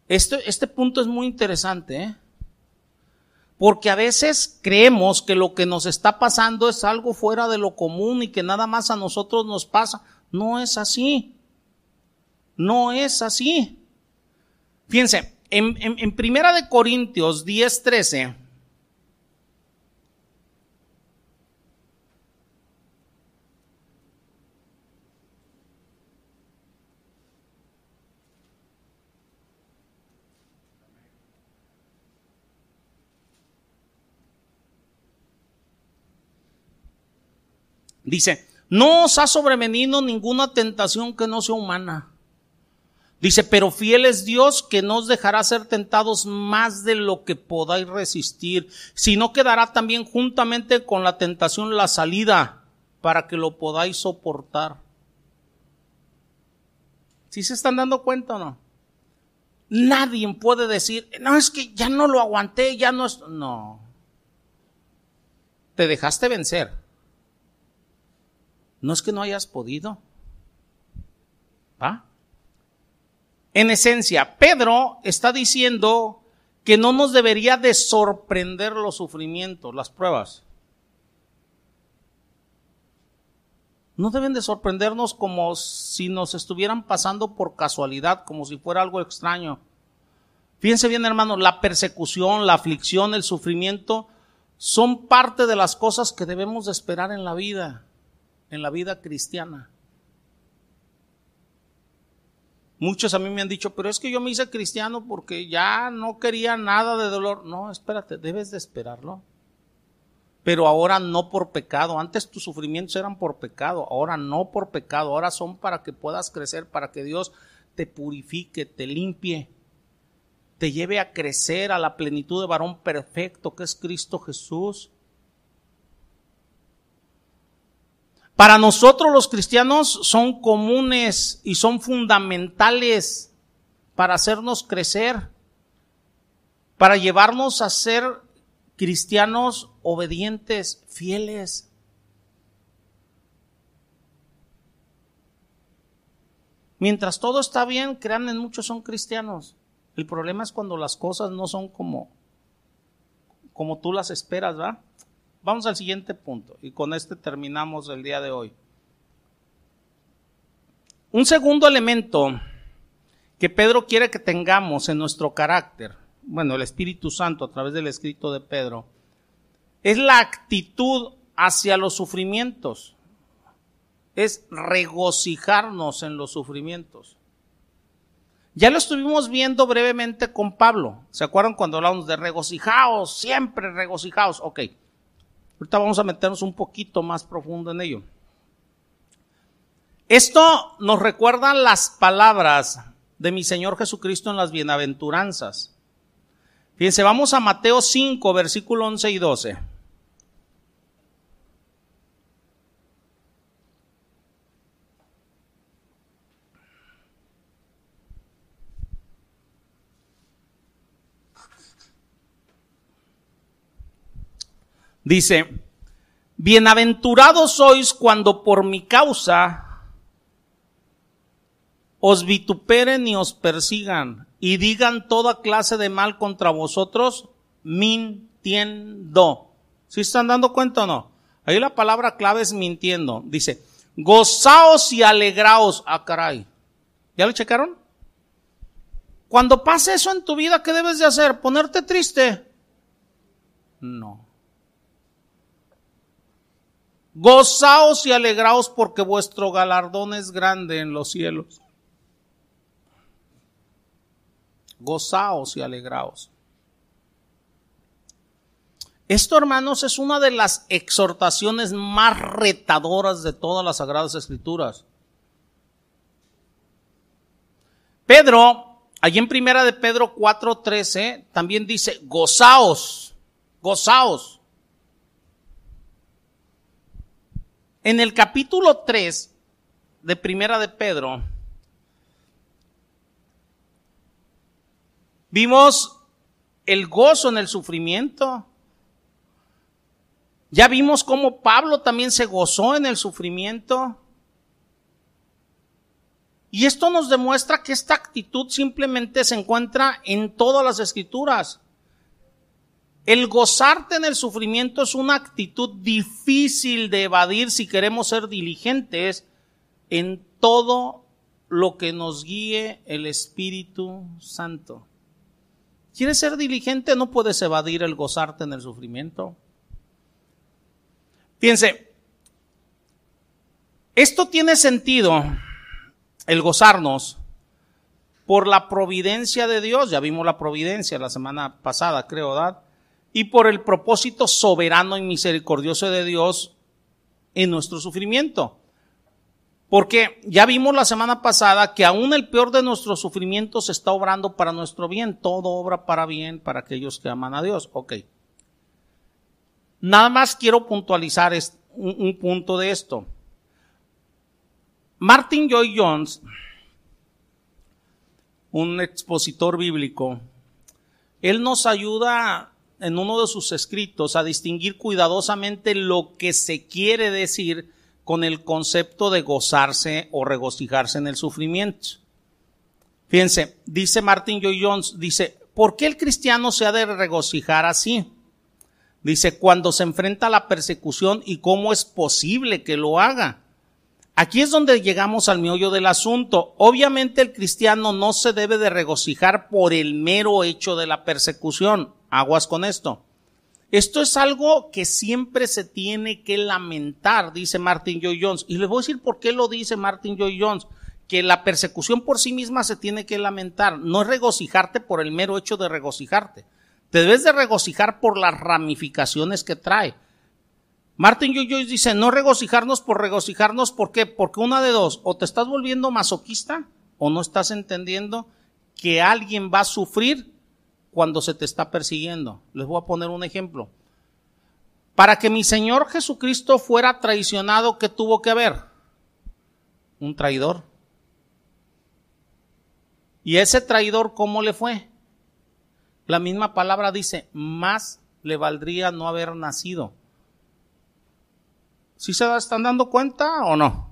Este, este punto es muy interesante, ¿eh? porque a veces creemos que lo que nos está pasando es algo fuera de lo común y que nada más a nosotros nos pasa. No es así. No es así. Fíjense, en, en, Primera de Corintios 10:13 Dice, no os ha sobrevenido ninguna tentación que no sea humana. Dice, pero fiel es Dios que no os dejará ser tentados más de lo que podáis resistir, sino que dará también juntamente con la tentación la salida para que lo podáis soportar. ¿Sí se están dando cuenta o no? Nadie puede decir, no, es que ya no lo aguanté, ya no es... No. Te dejaste vencer. No es que no hayas podido. ¿Va? En esencia, Pedro está diciendo que no nos debería de sorprender los sufrimientos, las pruebas. No deben de sorprendernos como si nos estuvieran pasando por casualidad, como si fuera algo extraño. Fíjense bien, hermanos, la persecución, la aflicción, el sufrimiento son parte de las cosas que debemos de esperar en la vida en la vida cristiana. Muchos a mí me han dicho, pero es que yo me hice cristiano porque ya no quería nada de dolor. No, espérate, debes de esperarlo. Pero ahora no por pecado. Antes tus sufrimientos eran por pecado, ahora no por pecado. Ahora son para que puedas crecer, para que Dios te purifique, te limpie, te lleve a crecer a la plenitud de varón perfecto que es Cristo Jesús. Para nosotros los cristianos son comunes y son fundamentales para hacernos crecer, para llevarnos a ser cristianos obedientes, fieles. Mientras todo está bien, crean en muchos son cristianos. El problema es cuando las cosas no son como, como tú las esperas, ¿va? Vamos al siguiente punto y con este terminamos el día de hoy. Un segundo elemento que Pedro quiere que tengamos en nuestro carácter, bueno, el Espíritu Santo a través del escrito de Pedro, es la actitud hacia los sufrimientos, es regocijarnos en los sufrimientos. Ya lo estuvimos viendo brevemente con Pablo. ¿Se acuerdan cuando hablamos de regocijaos? Siempre regocijaos. Ok. Ahorita vamos a meternos un poquito más profundo en ello. Esto nos recuerda las palabras de mi Señor Jesucristo en las bienaventuranzas. Fíjense, vamos a Mateo 5, versículo 11 y 12. Dice, bienaventurados sois cuando por mi causa os vituperen y os persigan y digan toda clase de mal contra vosotros, mintiendo. ¿Sí están dando cuenta o no? Ahí la palabra clave es mintiendo. Dice, gozaos y alegraos. Ah, caray. ¿Ya lo checaron? Cuando pase eso en tu vida, ¿qué debes de hacer? ¿Ponerte triste? No. Gozaos y alegraos porque vuestro galardón es grande en los cielos. Gozaos y alegraos. Esto, hermanos, es una de las exhortaciones más retadoras de todas las Sagradas Escrituras. Pedro, allí en primera de Pedro 4:13, también dice, gozaos, gozaos. En el capítulo 3 de primera de Pedro, vimos el gozo en el sufrimiento, ya vimos cómo Pablo también se gozó en el sufrimiento. Y esto nos demuestra que esta actitud simplemente se encuentra en todas las escrituras. El gozarte en el sufrimiento es una actitud difícil de evadir si queremos ser diligentes en todo lo que nos guíe el Espíritu Santo. ¿Quieres ser diligente? No puedes evadir el gozarte en el sufrimiento. Fíjense, esto tiene sentido, el gozarnos, por la providencia de Dios, ya vimos la providencia la semana pasada, creo, ¿verdad? Y por el propósito soberano y misericordioso de Dios en nuestro sufrimiento. Porque ya vimos la semana pasada que aún el peor de nuestros sufrimientos está obrando para nuestro bien. Todo obra para bien para aquellos que aman a Dios. Ok. Nada más quiero puntualizar un, punto de esto. Martin Joy Jones, un expositor bíblico, él nos ayuda en uno de sus escritos a distinguir cuidadosamente lo que se quiere decir con el concepto de gozarse o regocijarse en el sufrimiento. Fíjense, dice Martin Joy Jones, dice, ¿por qué el cristiano se ha de regocijar así? Dice, cuando se enfrenta a la persecución y cómo es posible que lo haga. Aquí es donde llegamos al meollo del asunto. Obviamente el cristiano no se debe de regocijar por el mero hecho de la persecución. Aguas con esto. Esto es algo que siempre se tiene que lamentar, dice Martin Joy Jones. Y les voy a decir por qué lo dice Martin Joy Jones. Que la persecución por sí misma se tiene que lamentar. No es regocijarte por el mero hecho de regocijarte. Te debes de regocijar por las ramificaciones que trae. Martin Joyce dice, no regocijarnos por regocijarnos, ¿por qué? Porque una de dos, o te estás volviendo masoquista o no estás entendiendo que alguien va a sufrir cuando se te está persiguiendo. Les voy a poner un ejemplo. Para que mi Señor Jesucristo fuera traicionado, ¿qué tuvo que haber? Un traidor. ¿Y ese traidor cómo le fue? La misma palabra dice, más le valdría no haber nacido. ¿Sí se están dando cuenta o no?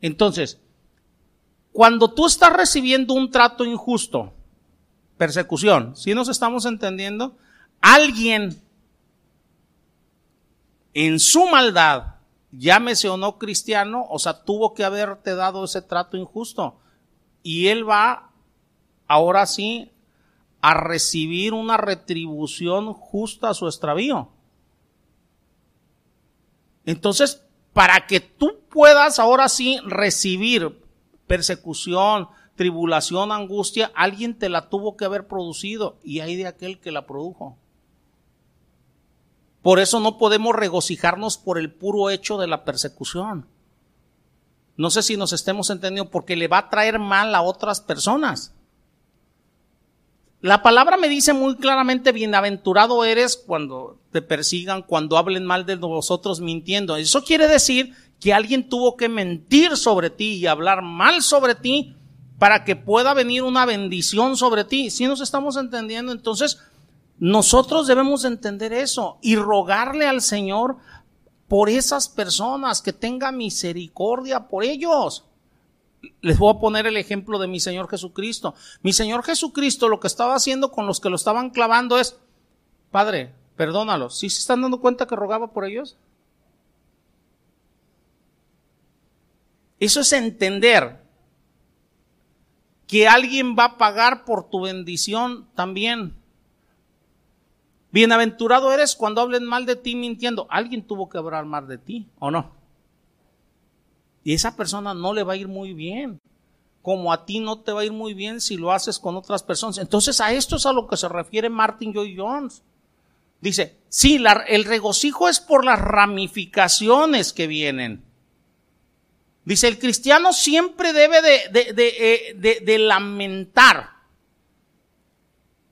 Entonces, cuando tú estás recibiendo un trato injusto, persecución, si nos estamos entendiendo, alguien en su maldad, llámese o no cristiano, o sea, tuvo que haberte dado ese trato injusto. Y él va, ahora sí, a recibir una retribución justa a su extravío. Entonces, para que tú puedas ahora sí recibir persecución, tribulación, angustia, alguien te la tuvo que haber producido y hay de aquel que la produjo. Por eso no podemos regocijarnos por el puro hecho de la persecución. No sé si nos estemos entendiendo, porque le va a traer mal a otras personas. La palabra me dice muy claramente, bienaventurado eres cuando te persigan, cuando hablen mal de vosotros mintiendo. Eso quiere decir que alguien tuvo que mentir sobre ti y hablar mal sobre ti para que pueda venir una bendición sobre ti. Si nos estamos entendiendo, entonces Nosotros debemos entender eso y rogarle al Señor por esas personas, que tenga misericordia por ellos. Les voy a poner el ejemplo de mi Señor Jesucristo. Mi Señor Jesucristo lo que estaba haciendo con los que lo estaban clavando es, Padre, perdónalos. ¿Sí se están dando cuenta que rogaba por ellos? Eso es entender que alguien va a pagar por tu bendición también. Bienaventurado eres cuando hablen mal de ti mintiendo. Alguien tuvo que hablar mal de ti, ¿o no? Y esa persona no le va a ir muy bien. Como a ti no te va a ir muy bien si lo haces con otras personas. Entonces a esto es a lo que se refiere Martin Joy Jones. Dice, sí, el regocijo es por las ramificaciones que vienen. Dice, el cristiano siempre debe de, de, de, lamentar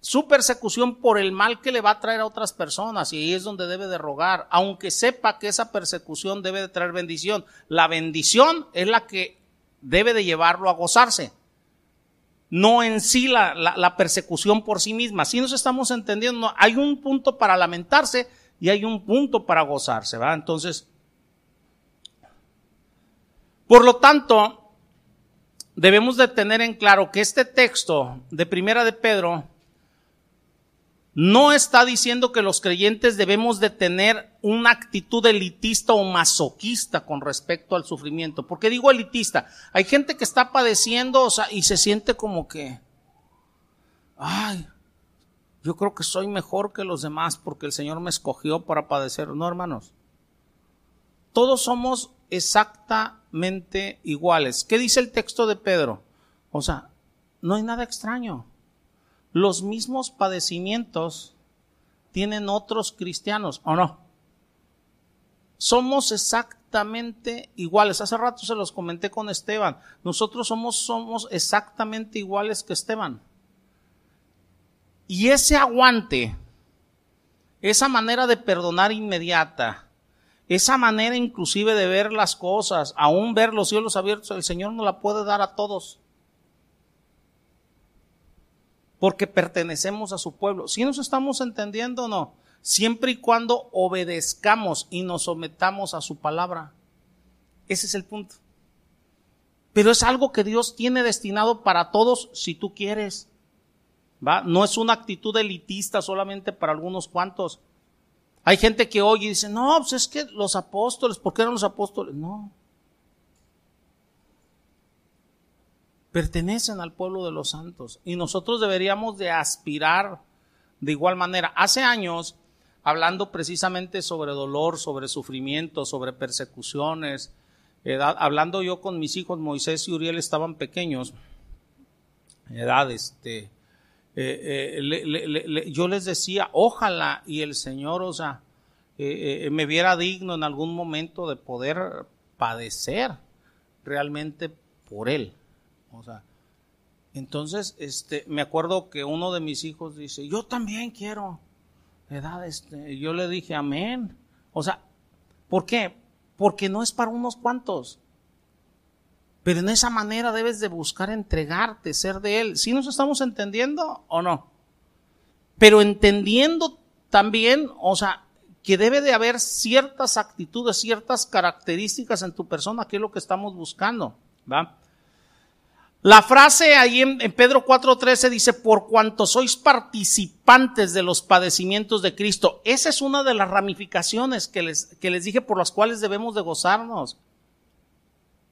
su persecución por el mal que le va a traer a otras personas y ahí es donde debe de rogar, aunque sepa que esa persecución debe de traer bendición. La bendición es la que debe de llevarlo a gozarse, no en sí la, la, persecución por sí misma. Si nos estamos entendiendo, hay un punto para lamentarse y hay un punto para gozarse, ¿va? Entonces, por lo tanto, debemos de tener en claro que este texto de Primera de Pedro no está diciendo que los creyentes debemos de tener una actitud elitista o masoquista con respecto al sufrimiento. ¿Por qué digo elitista? Hay gente que está padeciendo o y se siente como que, ay, yo creo que soy mejor que los demás porque el Señor me escogió para padecer. No, hermanos. Todos somos exactamente iguales. ¿Qué dice el texto de Pedro? O sea, no hay nada extraño. Los mismos padecimientos tienen otros cristianos, ¿o no? Somos exactamente iguales. Hace rato se los comenté con Esteban. Nosotros somos, somos exactamente iguales que Esteban. Y ese aguante, esa manera de perdonar inmediata, esa manera inclusive de ver las cosas, aún ver los cielos abiertos, el Señor nos la puede dar a todos. Porque pertenecemos a su pueblo. Si nos estamos entendiendo o no? Siempre y cuando obedezcamos y nos sometamos a su palabra. Ese es el punto. Pero es algo que Dios tiene destinado para todos si tú quieres. ¿Va? No es una actitud elitista solamente para algunos cuantos. Hay gente que oye y dice, no, pues es que los apóstoles, ¿por qué eran los apóstoles? No. Pertenecen al pueblo de los santos y nosotros deberíamos de aspirar de igual manera. Hace años, hablando precisamente sobre dolor, sobre sufrimiento, sobre persecuciones, hablando yo con mis hijos, Moisés y Uriel estaban pequeños, edad, este, eh, eh, yo les decía, ojalá y el Señor, o sea, eh, me viera digno en algún momento de poder padecer realmente por Él. O sea, entonces, este, me acuerdo que uno de mis hijos dice, yo también quiero, ¿verdad? Este, yo le dije, amén. O sea, ¿por qué? Porque no es para unos cuantos. Pero en esa manera debes de buscar entregarte, ser de Él. ¿Sí nos estamos entendiendo o no? Pero entendiendo también, o sea, que debe de haber ciertas actitudes, ciertas características en tu persona, que es lo que estamos buscando. ¿va? La frase ahí en, Pedro 4:13 dice, por cuanto sois participantes de los padecimientos de Cristo. Esa es una de las ramificaciones que les, que les dije por las cuales debemos de gozarnos.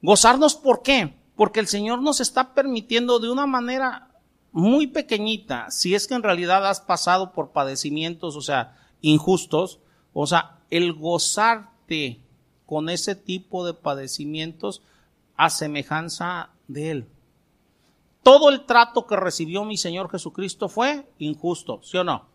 Gozarnos, ¿por qué? Porque el Señor nos está permitiendo de una manera muy pequeñita, si es que en realidad has pasado por padecimientos, o sea, injustos, o sea, el gozarte con ese tipo de padecimientos a semejanza de Él. Todo el trato que recibió mi Señor Jesucristo fue injusto, ¿sí o no?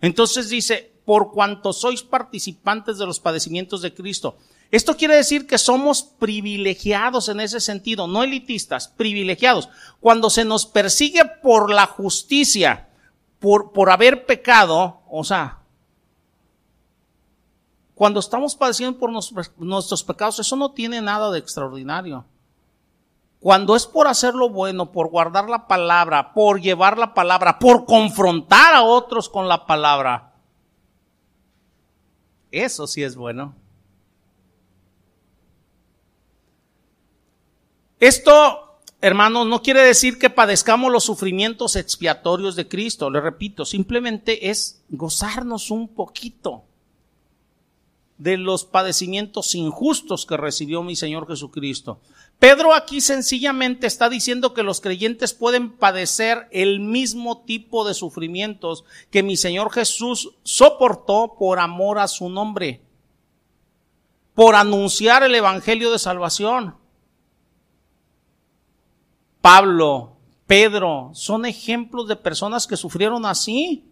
Entonces dice, por cuanto sois participantes de los padecimientos de Cristo, esto quiere decir que somos privilegiados en ese sentido, no elitistas, privilegiados. Cuando se nos persigue por la justicia, por, por haber pecado, o sea, cuando estamos padeciendo por nuestros pecados, eso no tiene nada de extraordinario. cuando es por hacer lo bueno, por guardar la palabra, por llevar la palabra, por confrontar a otros con la palabra, eso sí es bueno. Esto, hermanos, no quiere decir que padezcamos los sufrimientos expiatorios de Cristo, le repito, simplemente es gozarnos un poquito de los padecimientos injustos que recibió mi Señor Jesucristo. Pedro aquí sencillamente está diciendo que los creyentes pueden padecer el mismo tipo de sufrimientos que mi Señor Jesús soportó por amor a su nombre, por anunciar el Evangelio de salvación. Pablo, Pedro, son ejemplos de personas que sufrieron así.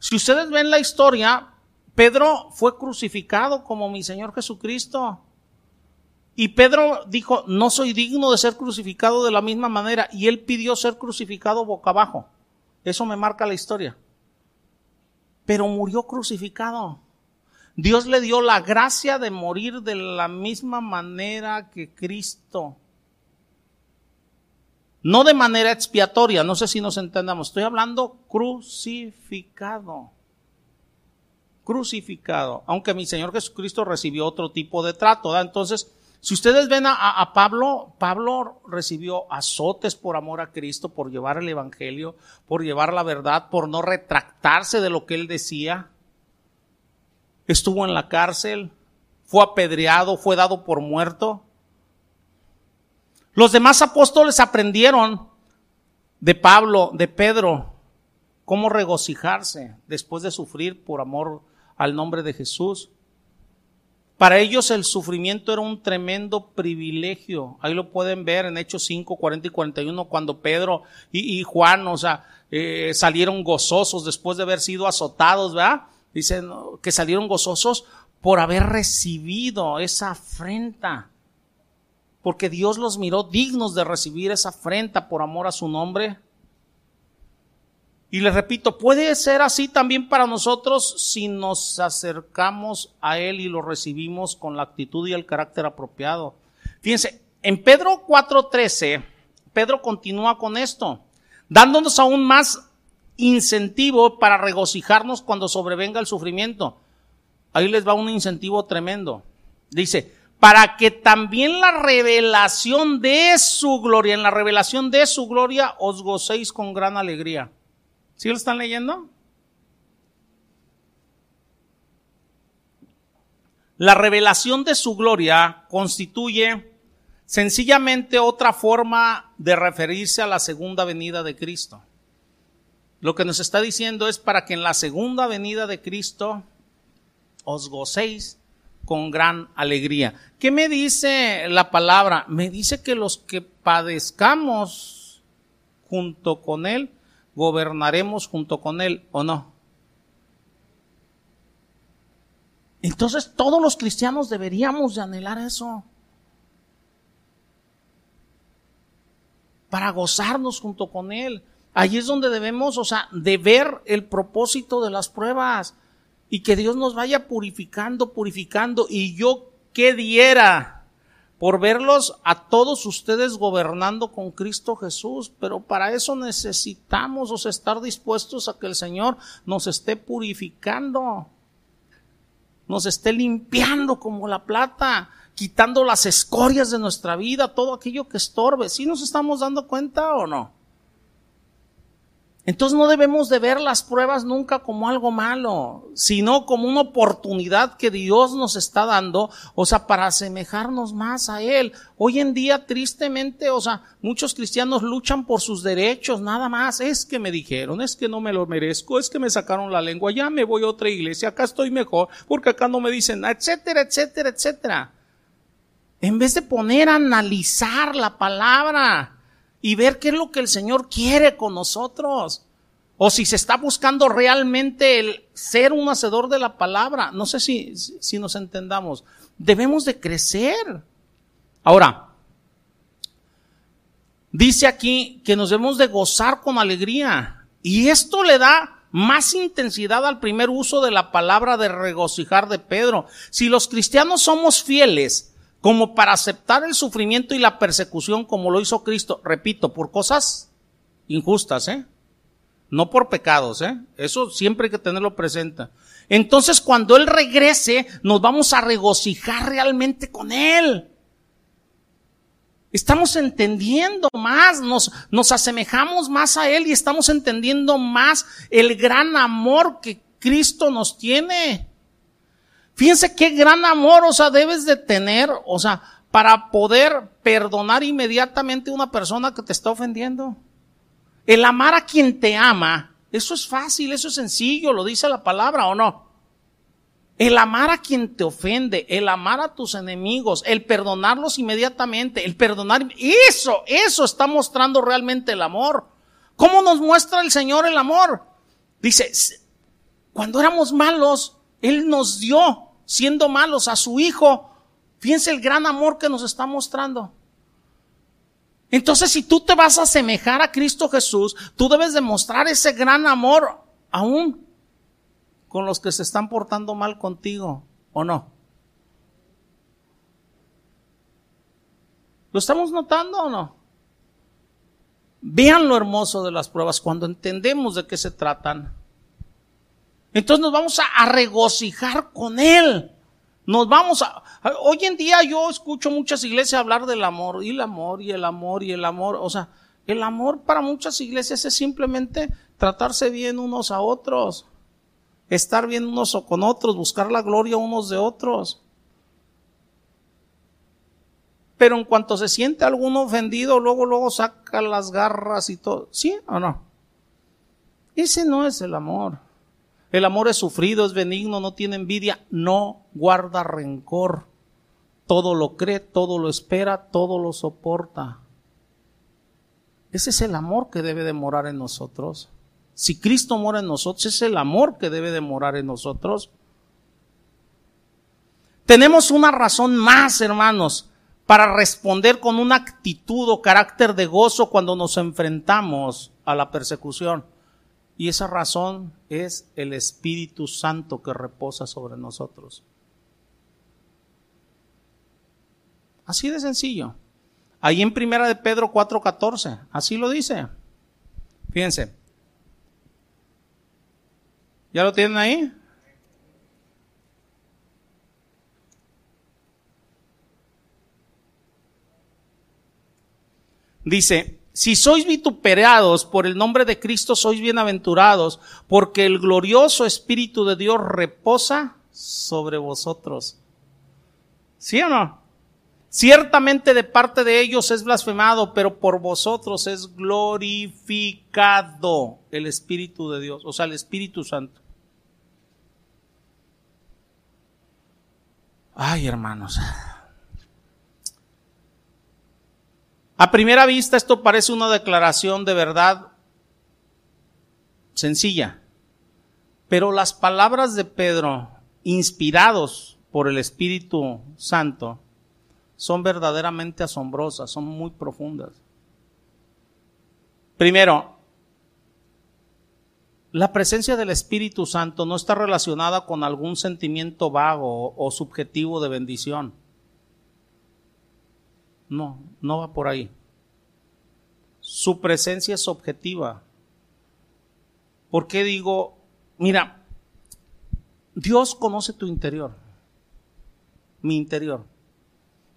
Si ustedes ven la historia, Pedro fue crucificado como mi Señor Jesucristo. Y Pedro dijo, no soy digno de ser crucificado de la misma manera. Y él pidió ser crucificado boca abajo. Eso me marca la historia. Pero murió crucificado. Dios le dio la gracia de morir de la misma manera que Cristo. No de manera expiatoria, no sé si nos entendamos. Estoy hablando crucificado. Crucificado. Aunque mi Señor Jesucristo recibió otro tipo de trato. Entonces, si ustedes ven a, Pablo, Pablo recibió azotes por amor a Cristo, por llevar el Evangelio, por llevar la verdad, por no retractarse de lo que él decía. Estuvo en la cárcel, fue apedreado, fue dado por muerto. Los demás apóstoles aprendieron de Pablo, de Pedro, cómo regocijarse después de sufrir por amor al nombre de Jesús. Para ellos el sufrimiento era un tremendo privilegio. Ahí lo pueden ver en Hechos 5, 40 y 41, cuando Pedro y, Juan, o sea, eh, salieron gozosos después de haber sido azotados, ¿verdad? Dicen que salieron gozosos por haber recibido esa afrenta. Porque Dios los miró dignos de recibir esa afrenta por amor a su nombre. Y les repito, puede ser así también para nosotros si nos acercamos a Él y lo recibimos con la actitud y el carácter apropiado. Fíjense, en Pedro 4:13, Pedro continúa con esto, dándonos aún más incentivo para regocijarnos cuando sobrevenga el sufrimiento. Ahí les va un incentivo tremendo. Dice, para que también la revelación de su gloria, en la revelación de su gloria, os gocéis con gran alegría. ¿Sí lo están leyendo? La revelación de su gloria constituye sencillamente otra forma de referirse a la segunda venida de Cristo. Lo que nos está diciendo es para que en la segunda venida de Cristo os gocéis con gran alegría. ¿Qué me dice la palabra? Me dice que los que padezcamos junto con Él, gobernaremos junto con Él o no. Entonces todos los cristianos deberíamos de anhelar eso. Para gozarnos junto con Él. Allí es donde debemos, o sea, de ver el propósito de las pruebas y que Dios nos vaya purificando, purificando. Y yo qué diera por verlos a todos ustedes gobernando con Cristo Jesús, pero para eso necesitamos estar dispuestos a que el Señor nos esté purificando, nos esté limpiando como la plata, quitando las escorias de nuestra vida, todo aquello que estorbe. ¿Sí nos estamos dando cuenta o no? Entonces no debemos de ver las pruebas nunca como algo malo, sino como una oportunidad que Dios nos está dando, o sea, para asemejarnos más a Él. Hoy en día, tristemente, o sea, muchos cristianos luchan por sus derechos, nada más. Es que me dijeron, es que no me lo merezco, es que me sacaron la lengua, ya me voy a otra iglesia, acá estoy mejor, porque acá no me dicen, etcétera, etcétera, etcétera. En vez de poner a analizar la palabra, y ver qué es lo que el Señor quiere con nosotros. O si se está buscando realmente el ser un hacedor de la palabra. No sé si, si nos entendamos. Debemos de crecer. Ahora, dice aquí que nos debemos de gozar con alegría. Y esto le da más intensidad al primer uso de la palabra de regocijar de Pedro. Si los cristianos somos fieles, como para aceptar el sufrimiento y la persecución como lo hizo Cristo, repito, por cosas injustas, ¿eh? No por pecados, ¿eh? Eso siempre hay que tenerlo presente. Entonces, cuando Él regrese, nos vamos a regocijar realmente con Él. Estamos entendiendo más, nos, nos asemejamos más a Él y estamos entendiendo más el gran amor que Cristo nos tiene. Fíjense qué gran amor, o sea, debes de tener, o sea, para poder perdonar inmediatamente a una persona que te está ofendiendo. El amar a quien te ama, eso es fácil, eso es sencillo, lo dice la palabra o no. El amar a quien te ofende, el amar a tus enemigos, el perdonarlos inmediatamente, el perdonar, eso, eso está mostrando realmente el amor. ¿Cómo nos muestra el Señor el amor? Dice, cuando éramos malos, Él nos dio, siendo malos, a su Hijo. Fíjense el gran amor que nos está mostrando. Entonces, si tú te vas a asemejar a Cristo Jesús, tú debes demostrar ese gran amor aún con los que se están portando mal contigo, ¿o no? ¿Lo estamos notando o no? Vean lo hermoso de las pruebas cuando entendemos de qué se tratan. Entonces nos vamos a, regocijar con Él. Nos vamos a... Hoy en día yo escucho muchas iglesias hablar del amor, y el amor, y el amor, y el amor. O sea, el amor para muchas iglesias es simplemente tratarse bien unos a otros estar bien unos con otros, buscar la gloria unos de otros. Pero en cuanto se siente alguno ofendido, luego, luego saca las garras y todo. ¿Sí o no? Ese no es el amor. El amor es sufrido, es benigno, no tiene envidia, no guarda rencor. Todo lo cree, todo lo espera, todo lo soporta. Ese es el amor que debe de morar en nosotros. Si Cristo mora en nosotros, es el amor que debe de morar en nosotros. Tenemos una razón más, hermanos, para responder con una actitud o carácter de gozo cuando nos enfrentamos a la persecución. Y esa razón es el Espíritu Santo que reposa sobre nosotros. Así de sencillo. Ahí en primera de Pedro 4:14, así lo dice. Fíjense. ¿Ya lo tienen ahí? Dice, si sois vituperados por el nombre de Cristo, sois bienaventurados, porque el glorioso Espíritu de Dios reposa sobre vosotros. ¿Sí o no? Ciertamente de parte de ellos es blasfemado, pero por vosotros es glorificado el Espíritu de Dios, o sea, el Espíritu Santo. Ay, hermanos. A primera vista esto parece una declaración de verdad sencilla, pero las palabras de Pedro, inspirados por el Espíritu Santo, son verdaderamente asombrosas, son muy profundas. Primero, la presencia del Espíritu Santo no está relacionada con algún sentimiento vago o subjetivo de bendición. No, no va por ahí. Su presencia es objetiva. ¿Por qué digo, mira, Dios conoce tu interior, mi interior.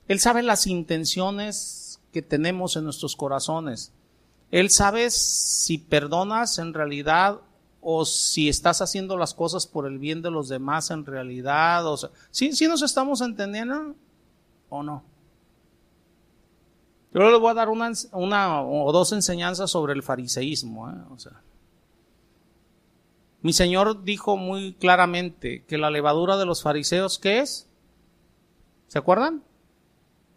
Él sabe las intenciones que tenemos en nuestros corazones. Él sabe si perdonas en realidad o si estás haciendo las cosas por el bien de los demás en realidad. O sea, ¿sí, nos estamos entendiendo o no? Yo les voy a dar una, o dos enseñanzas sobre el fariseísmo. ¿eh? Mi Señor dijo muy claramente que la levadura de los fariseos, ¿qué es? ¿Se acuerdan?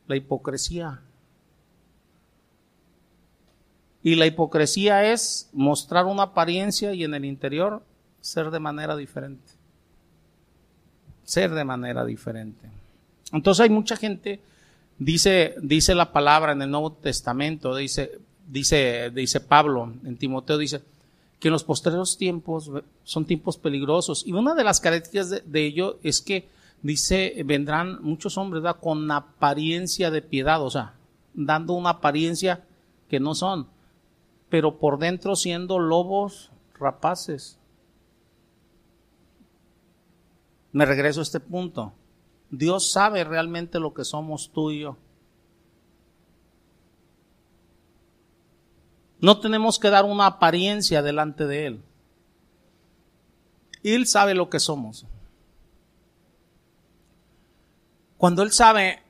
La hipocresía. Y la hipocresía es mostrar una apariencia y en el interior ser de manera diferente. Ser de manera diferente. Entonces hay mucha gente, dice, dice la palabra en el Nuevo Testamento, dice, dice, dice Pablo en Timoteo, dice que en los posteriores tiempos son tiempos peligrosos. Y una de las características de, ello es que dice, vendrán muchos hombres con apariencia de piedad, o sea, dando una apariencia que no son, pero por dentro siendo lobos rapaces. Me regreso a este punto. Dios sabe realmente lo que somos tú y yo. No tenemos que dar una apariencia delante de Él. Él sabe lo que somos. Cuando Él sabe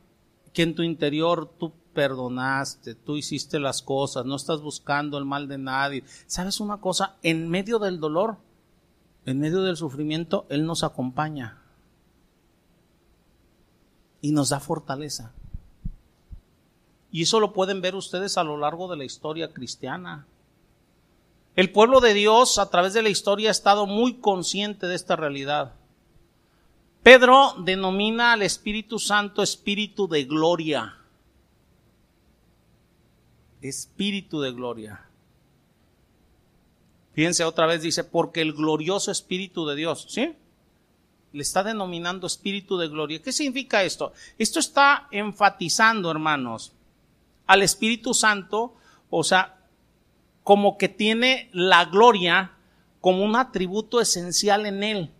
que en tu interior tú perdonaste, tú hiciste las cosas, no estás buscando el mal de nadie. ¿Sabes una cosa? En medio del dolor, en medio del sufrimiento, Él nos acompaña y nos da fortaleza. Y eso lo pueden ver ustedes a lo largo de la historia cristiana. El pueblo de Dios a través de la historia ha estado muy consciente de esta realidad. Pedro denomina al Espíritu Santo Espíritu de gloria. Espíritu de gloria. Fíjense otra vez, dice, porque el glorioso Espíritu de Dios, ¿sí? Le está denominando Espíritu de gloria. ¿Qué significa esto? Esto está enfatizando, hermanos, al Espíritu Santo, o sea, como que tiene la gloria como un atributo esencial en él.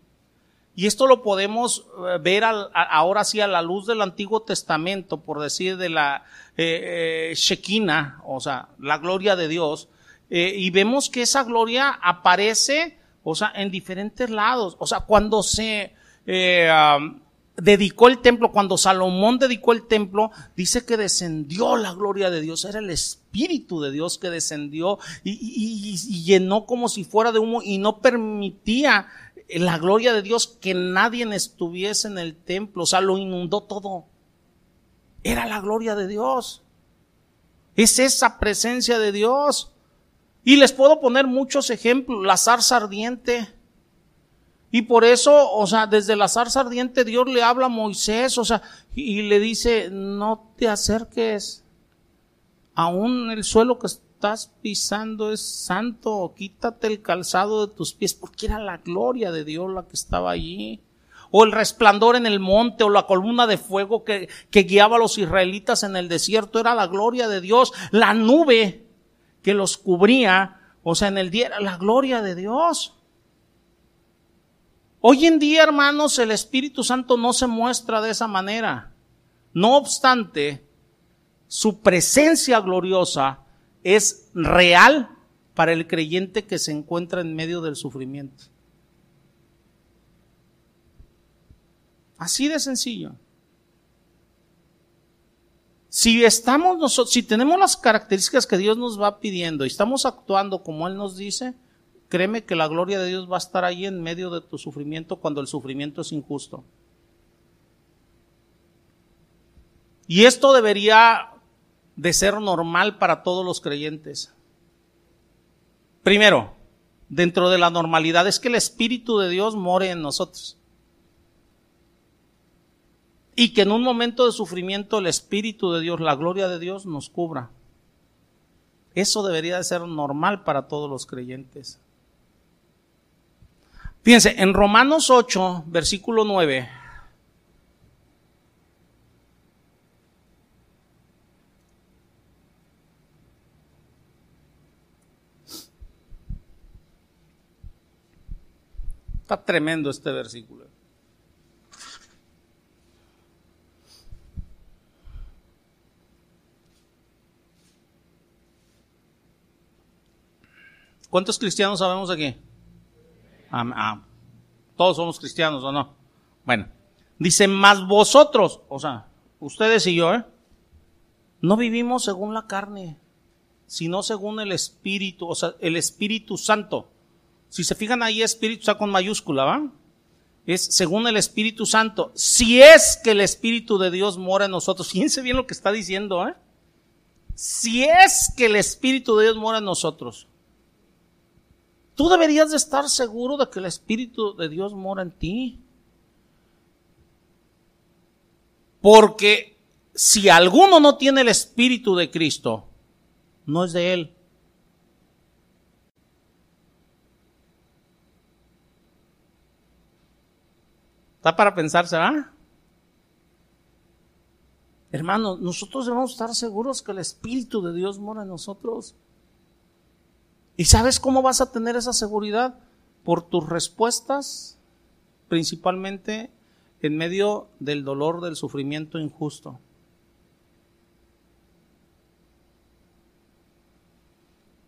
Y esto lo podemos eh, ver ahora sí a la luz del Antiguo Testamento, por decir de la eh, eh Shekinah, o sea, la gloria de Dios. Eh, y vemos que esa gloria aparece, o sea, en diferentes lados. O sea, cuando se dedicó el templo, cuando Salomón dedicó el templo, dice que descendió la gloria de Dios, era el Espíritu de Dios que descendió y, y, llenó como si fuera de humo y no permitía la gloria de Dios que nadie estuviese en el templo, o sea, lo inundó todo. Era la gloria de Dios. Es esa presencia de Dios. Y les puedo poner muchos ejemplos. La zarza ardiente. Y por eso, o sea, desde la zarza ardiente Dios le habla a Moisés, o sea, y, le dice, no te acerques. Aún el suelo que estás pisando es santo, quítate el calzado de tus pies, porque era la gloria de Dios la que estaba allí. O el resplandor en el monte, o la columna de fuego que, que guiaba a los israelitas en el desierto, era la gloria de Dios. La nube que los cubría, o sea, en el día era la gloria de Dios. Hoy en día, hermanos, el Espíritu Santo no se muestra de esa manera. No obstante, su presencia gloriosa es real para el creyente que se encuentra en medio del sufrimiento. Así de sencillo. Si estamos nosotros, si tenemos las características que Dios nos va pidiendo y estamos actuando como Él nos dice, créeme que la gloria de Dios va a estar ahí en medio de tu sufrimiento cuando el sufrimiento es injusto. Y esto debería de ser normal para todos los creyentes. Primero, dentro de la normalidad es que el Espíritu de Dios more en nosotros. Y que en un momento de sufrimiento el Espíritu de Dios, la gloria de Dios nos cubra. Eso debería de ser normal para todos los creyentes. Fíjense, en Romanos 8, versículo 9. Está tremendo este versículo. ¿Cuántos cristianos sabemos aquí? Todos somos cristianos o no. Bueno, dice, más vosotros, o sea, ustedes y yo, ¿eh? no vivimos según la carne, sino según el Espíritu, o sea, el Espíritu Santo. Si se fijan ahí, Espíritu está con mayúscula, ¿va? Es según el Espíritu Santo. Si es que el Espíritu de Dios mora en nosotros, (laughs) fíjense bien lo que está diciendo, ¿eh? Si es que el Espíritu de Dios mora en nosotros. Tú deberías de estar seguro de que el Espíritu de Dios mora en ti. Porque si alguno no tiene el Espíritu de Cristo, no es de Él. Está para pensarse, ¿ah? Hermanos, nosotros debemos estar seguros que el Espíritu de Dios mora en nosotros. ¿Y sabes cómo vas a tener esa seguridad? Por tus respuestas, principalmente en medio del dolor, del sufrimiento injusto.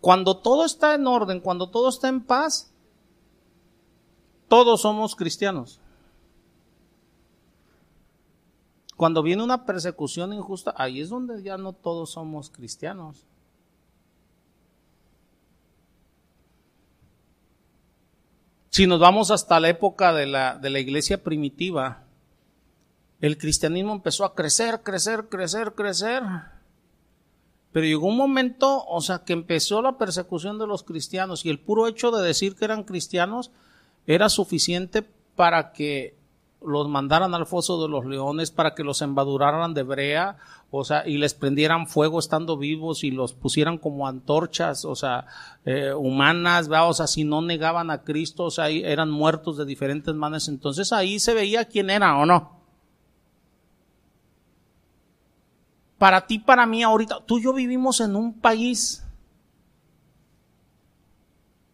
Cuando todo está en orden, cuando todo está en paz, todos somos cristianos. Cuando viene una persecución injusta, ahí es donde ya no todos somos cristianos. Si nos vamos hasta la época de la, de la iglesia primitiva, el cristianismo empezó a crecer, crecer, crecer, crecer. Pero llegó un momento, o sea, que empezó la persecución de los cristianos y el puro hecho de decir que eran cristianos era suficiente para que los mandaran al foso de los leones, para que los embaduraran de brea, o sea, y les prendieran fuego estando vivos y los pusieran como antorchas, o sea, eh, humanas, o sea, si no negaban a Cristo, o sea, eran muertos de diferentes maneras. Entonces ahí se veía quién era o no. para ti, para mí ahorita, tú y yo vivimos en un país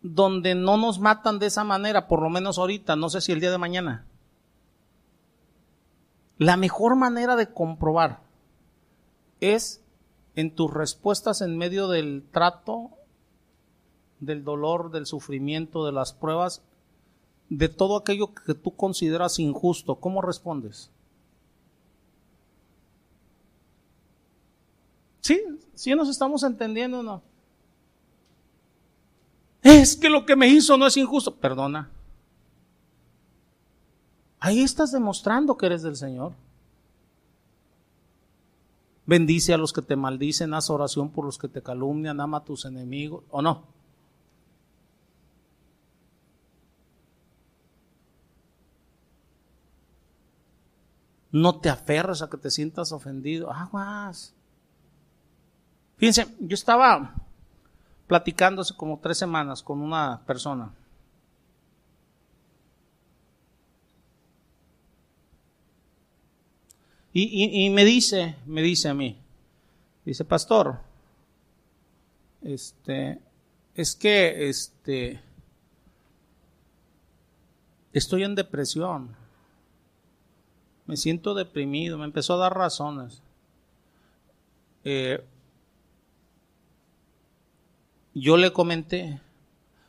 donde no nos matan de esa manera, por lo menos ahorita, no sé si el día de mañana. La mejor manera de comprobar es en tus respuestas en medio del trato, del dolor, del sufrimiento, de las pruebas, de todo aquello que tú consideras injusto. ¿Cómo respondes? Sí, sí nos estamos entendiendo, ¿no? Es que lo que me hizo no es injusto. Perdona. Ahí estás demostrando que eres del Señor. Bendice a los que te maldicen, haz oración por los que te calumnian, ama a tus enemigos, ¿o no? No te aferres a que te sientas ofendido. Aguas. Fíjense, yo estaba platicando hace como tres semanas con una persona. Y, me dice, me dice a mí, dice, pastor, este, es que, este, estoy en depresión, me siento deprimido, me empezó a dar razones. Eh, yo le comenté,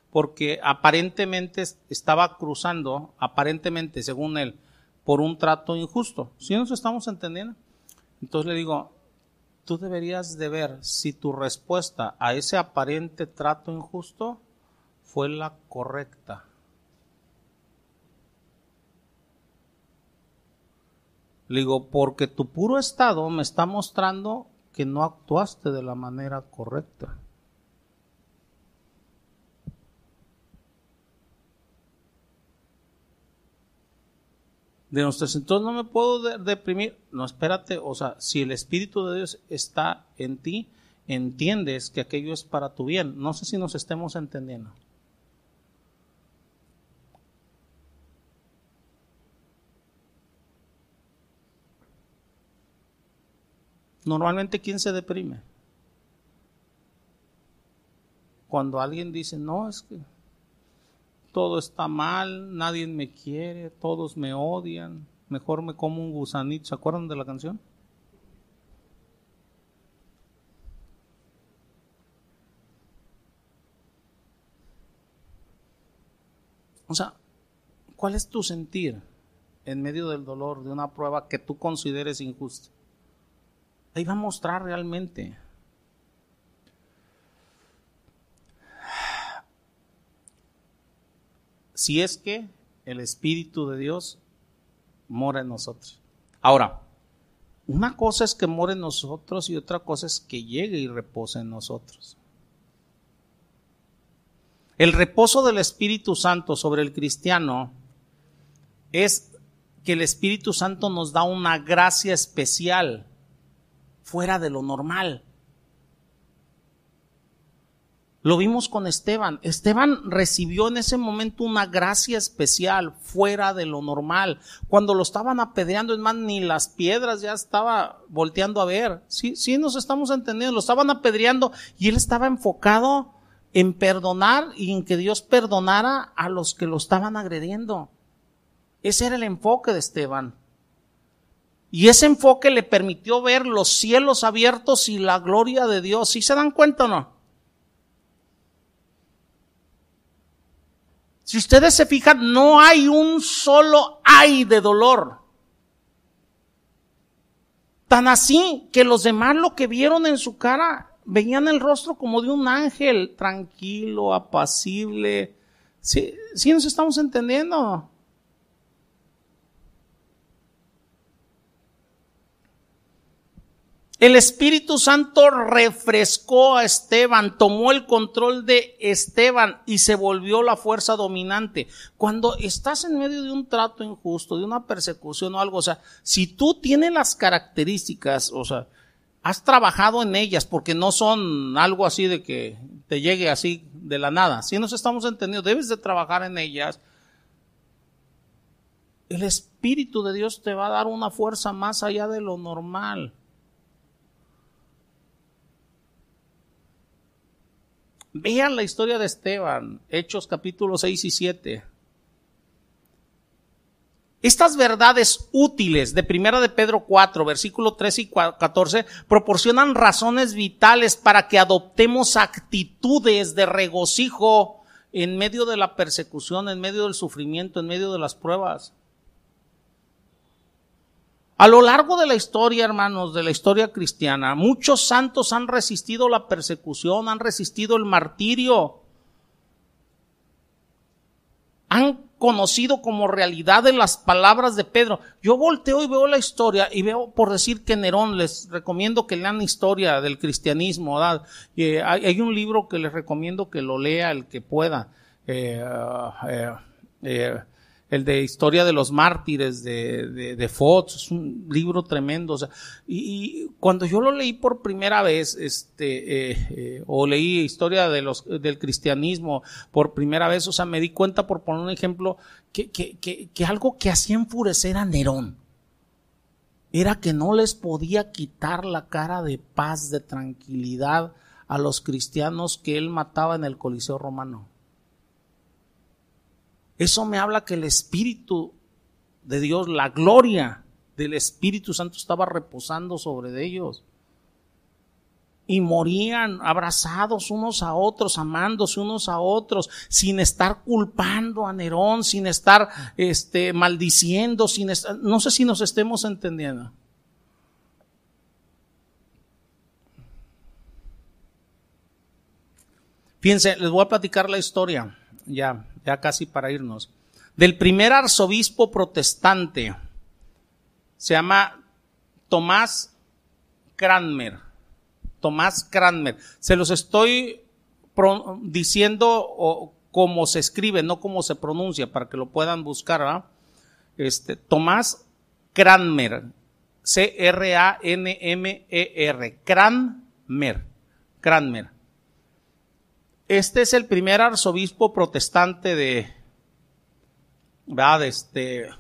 porque aparentemente estaba cruzando, aparentemente, según él, por un trato injusto. ¿Sí nos estamos entendiendo? Entonces le digo, tú deberías de ver si tu respuesta a ese aparente trato injusto fue la correcta. Le digo, porque tu puro estado me está mostrando que no actuaste de la manera correcta. De nuestros entonces no me puedo deprimir. No, espérate, o sea, si el Espíritu de Dios está en ti, entiendes que aquello es para tu bien. No sé si nos estemos entendiendo. Normalmente, ¿quién se deprime? Cuando alguien dice, no, es que todo está mal, nadie me quiere, todos me odian, mejor me como un gusanito. ¿Se acuerdan de la canción? O sea, ¿cuál es tu sentir en medio del dolor de una prueba que tú consideres injusta? Ahí va a mostrar realmente si es que el Espíritu de Dios mora en nosotros. Ahora, una cosa es que mora en nosotros y otra cosa es que llegue y repose en nosotros. El reposo del Espíritu Santo sobre el cristiano es que el Espíritu Santo nos da una gracia especial fuera de lo normal. Lo vimos con Esteban. Esteban recibió en ese momento una gracia especial fuera de lo normal. Cuando lo estaban apedreando, es más, ni las piedras ya estaba volteando a ver. Sí, sí nos estamos entendiendo. Lo estaban apedreando y él estaba enfocado en perdonar y en que Dios perdonara a los que lo estaban agrediendo. Ese era el enfoque de Esteban. Y ese enfoque le permitió ver los cielos abiertos y la gloria de Dios. ¿Sí se dan cuenta o no? Si ustedes se fijan, no hay un solo ay de dolor. Tan así que los demás lo que vieron en su cara, veían el rostro como de un ángel, tranquilo, apacible. ¿Sí, sí nos estamos entendiendo? El Espíritu Santo refrescó a Esteban, tomó el control de Esteban y se volvió la fuerza dominante. Cuando estás en medio de un trato injusto, de una persecución o algo, o sea, si tú tienes las características, o sea, has trabajado en ellas porque no son algo así de que te llegue así de la nada. Si nos estamos entendiendo, debes de trabajar en ellas. El Espíritu de Dios te va a dar una fuerza más allá de lo normal. Vean la historia de Esteban, Hechos capítulos 6 y 7. Estas verdades útiles de Primera de Pedro 4, versículo 13 y 14 proporcionan razones vitales para que adoptemos actitudes de regocijo en medio de la persecución, en medio del sufrimiento, en medio de las pruebas. A lo largo de la historia, hermanos, de la historia cristiana, muchos santos han resistido la persecución, han resistido el martirio, han conocido como realidad de las palabras de Pedro. Yo volteo y veo la historia y veo, por decir que Nerón, les recomiendo que lean historia del cristianismo. ¿verdad? Eh, hay, un libro que les recomiendo que lo lea el que pueda. Eh, eh, el de Historia de los Mártires de, de, de es un libro tremendo. O sea, y, cuando yo lo leí por primera vez, este, eh, eh, o leí Historia de los, del cristianismo por primera vez, o sea, me di cuenta, por poner un ejemplo, que, que, que, que algo que hacía enfurecer a Nerón era que no les podía quitar la cara de paz, de tranquilidad a los cristianos que él mataba en el Coliseo romano. Eso me habla que el Espíritu de Dios, la gloria del Espíritu Santo estaba reposando sobre ellos. Y morían abrazados unos a otros, amándose unos a otros, sin estar culpando a Nerón, sin estar este, maldiciendo, sin estar, no sé si nos estemos entendiendo. Fíjense, les voy a platicar la historia, ya, ya casi para irnos, del primer arzobispo protestante. Se llama Tomás Cranmer. Tomás Cranmer. Se los estoy diciendo como se escribe, no como se pronuncia, para que lo puedan buscar. Este, Tomás Cranmer. C-R-A-N-M-E-R. Cranmer. Cranmer. Este es el primer arzobispo protestante de, ¿verdad? Este,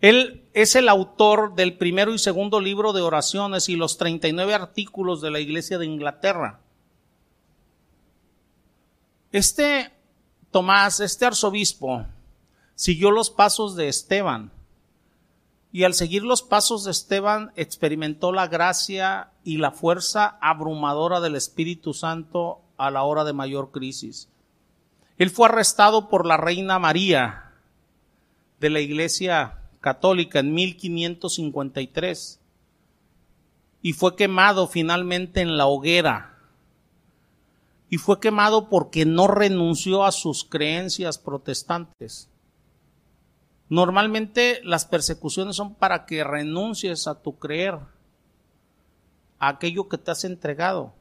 él es el autor del primero y segundo libro de oraciones y los 39 artículos de la Iglesia de Inglaterra. Este Tomás, este arzobispo, siguió los pasos de Esteban y al seguir los pasos de Esteban experimentó la gracia y la fuerza abrumadora del Espíritu Santo a la hora de mayor crisis. Él fue arrestado por la reina María de la Iglesia Católica en 1553 y fue quemado finalmente en la hoguera. Y fue quemado porque no renunció a sus creencias protestantes. Normalmente las persecuciones son para que renuncies a tu creer, a aquello que te has entregado.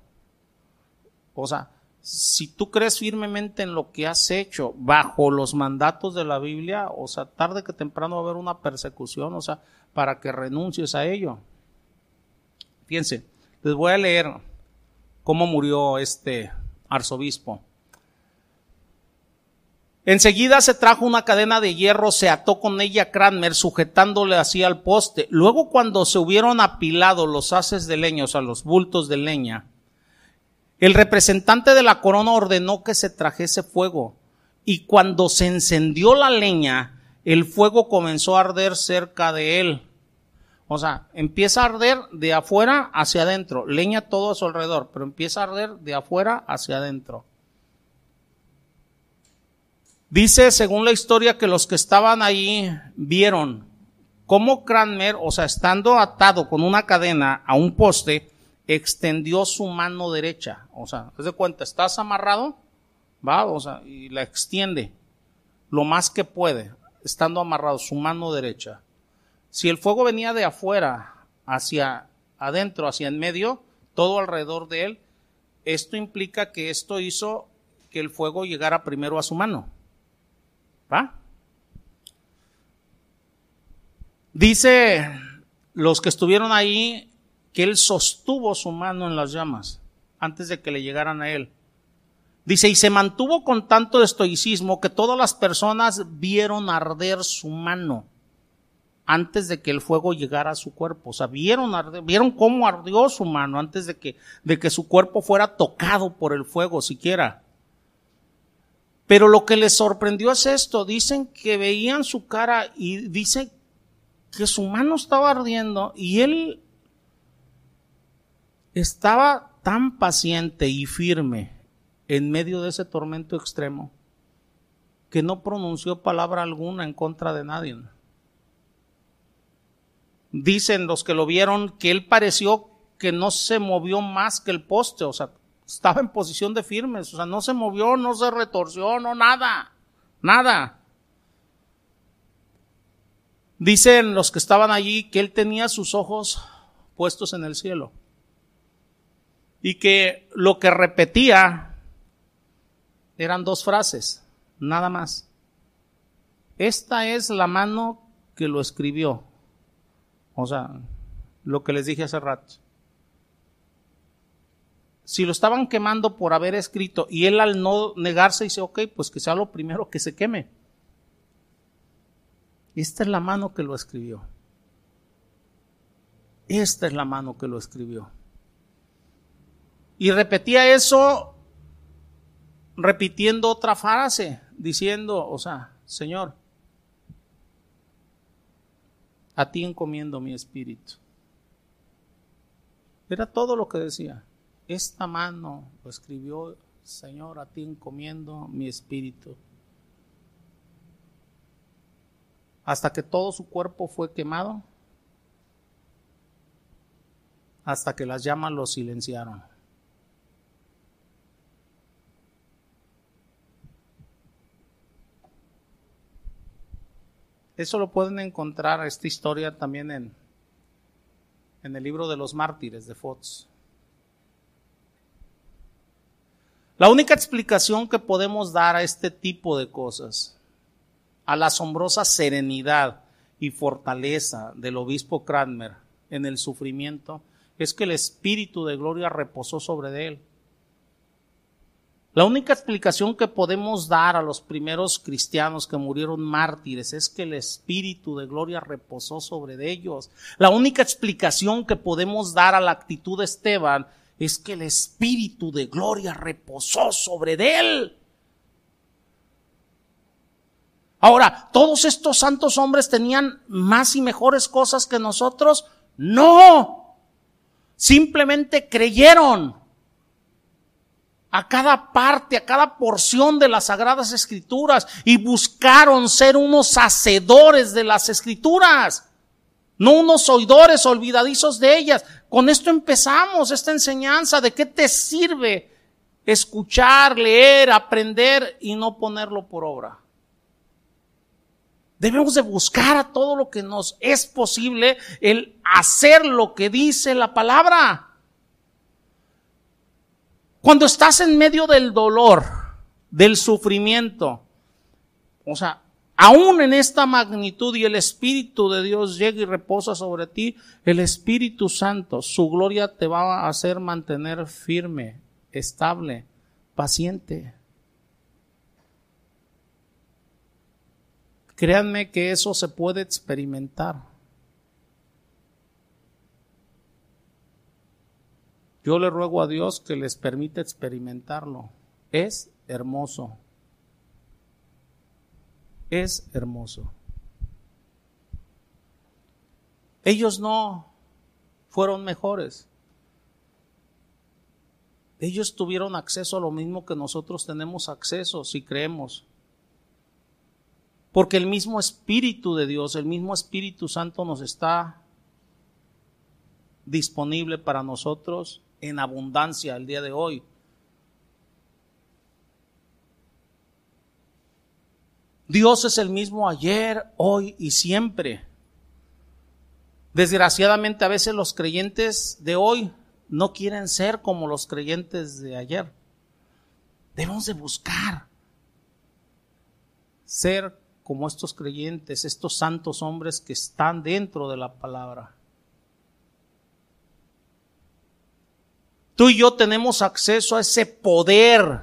O sea, si tú crees firmemente en lo que has hecho bajo los mandatos de la Biblia, o sea, tarde que temprano va a haber una persecución, o sea, para que renuncies a ello. Fíjense, les voy a leer cómo murió este arzobispo. Enseguida se trajo una cadena de hierro, se ató con ella Cranmer, sujetándole así al poste. Luego, cuando se hubieron apilado los haces de leña, o sea, los bultos de leña, el representante de la corona ordenó que se trajese fuego. Y cuando se encendió la leña, el fuego comenzó a arder cerca de él. O sea, empieza a arder de afuera hacia adentro, leña todo a su alrededor, pero empieza a arder de afuera hacia adentro. Dice, según la historia, que los que estaban ahí vieron cómo Cranmer, o sea, estando atado con una cadena a un poste, extendió su mano derecha. O sea, ¿te de cuenta? Estás amarrado, va, o sea, y la extiende lo más que puede, estando amarrado su mano derecha. Si el fuego venía de afuera hacia adentro, hacia en medio, todo alrededor de él, esto implica que esto hizo que el fuego llegara primero a su mano. ¿Va? Dice los que estuvieron ahí que él sostuvo su mano en las llamas antes de que le llegaran a él. Dice, y se mantuvo con tanto estoicismo que todas las personas vieron arder su mano antes de que el fuego llegara a su cuerpo. O sea, vieron, vieron cómo ardió su mano antes de que, de que su cuerpo fuera tocado por el fuego siquiera. Pero lo que les sorprendió es esto, dicen que veían su cara y dicen que su mano estaba ardiendo y él estaba tan paciente y firme en medio de ese tormento extremo que no pronunció palabra alguna en contra de nadie. Dicen los que lo vieron que él pareció que no se movió más que el poste, o sea, estaba en posición de firmes, o sea, no se movió, no se retorció, no nada, nada. Dicen los que estaban allí que él tenía sus ojos puestos en el cielo y que lo que repetía eran dos frases, nada más. Esta es la mano que lo escribió. O sea, lo que les dije hace rato si lo estaban quemando por haber escrito y él al no negarse dice, ok, pues que sea lo primero que se queme. Esta es la mano que lo escribió. Esta es la mano que lo escribió. Y repetía eso repitiendo otra frase, diciendo, o sea, Señor, a ti encomiendo mi espíritu. Era todo lo que decía. Esta mano lo escribió, Señor, a ti encomiendo mi espíritu. Hasta que todo su cuerpo fue quemado, hasta que las llamas lo silenciaron. Eso lo pueden encontrar, esta historia también en, en el libro de los mártires de Fox. La única explicación que podemos dar a este tipo de cosas, a la asombrosa serenidad y fortaleza del obispo Cranmer en el sufrimiento, es que el Espíritu de gloria reposó sobre él. La única explicación que podemos dar a los primeros cristianos que murieron mártires es que el Espíritu de gloria reposó sobre ellos. La única explicación que podemos dar a la actitud de Esteban es que el Espíritu de gloria reposó sobre él. Ahora, ¿todos estos santos hombres tenían más y mejores cosas que nosotros? No. Simplemente creyeron a cada parte, a cada porción de las sagradas escrituras y buscaron ser unos hacedores de las escrituras, no unos oidores olvidadizos de ellas. Con esto empezamos esta enseñanza de qué te sirve escuchar, leer, aprender y no ponerlo por obra. Debemos de buscar a todo lo que nos es posible el hacer lo que dice la palabra. Cuando estás en medio del dolor, del sufrimiento, o sea, aún en esta magnitud y el Espíritu de Dios llega y reposa sobre ti, el Espíritu Santo, su gloria te va a hacer mantener firme, estable, paciente. Créanme que eso se puede experimentar. Yo le ruego a Dios que les permita experimentarlo. Es hermoso. Es hermoso. Ellos no fueron mejores. Ellos tuvieron acceso a lo mismo que nosotros tenemos acceso si creemos. Porque el mismo Espíritu de Dios, el mismo Espíritu Santo nos está disponible para nosotros en abundancia el día de hoy. Dios es el mismo ayer, hoy y siempre. Desgraciadamente a veces los creyentes de hoy no quieren ser como los creyentes de ayer. Debemos de buscar ser como estos creyentes, estos santos hombres que están dentro de la palabra. Tú y yo tenemos acceso a ese poder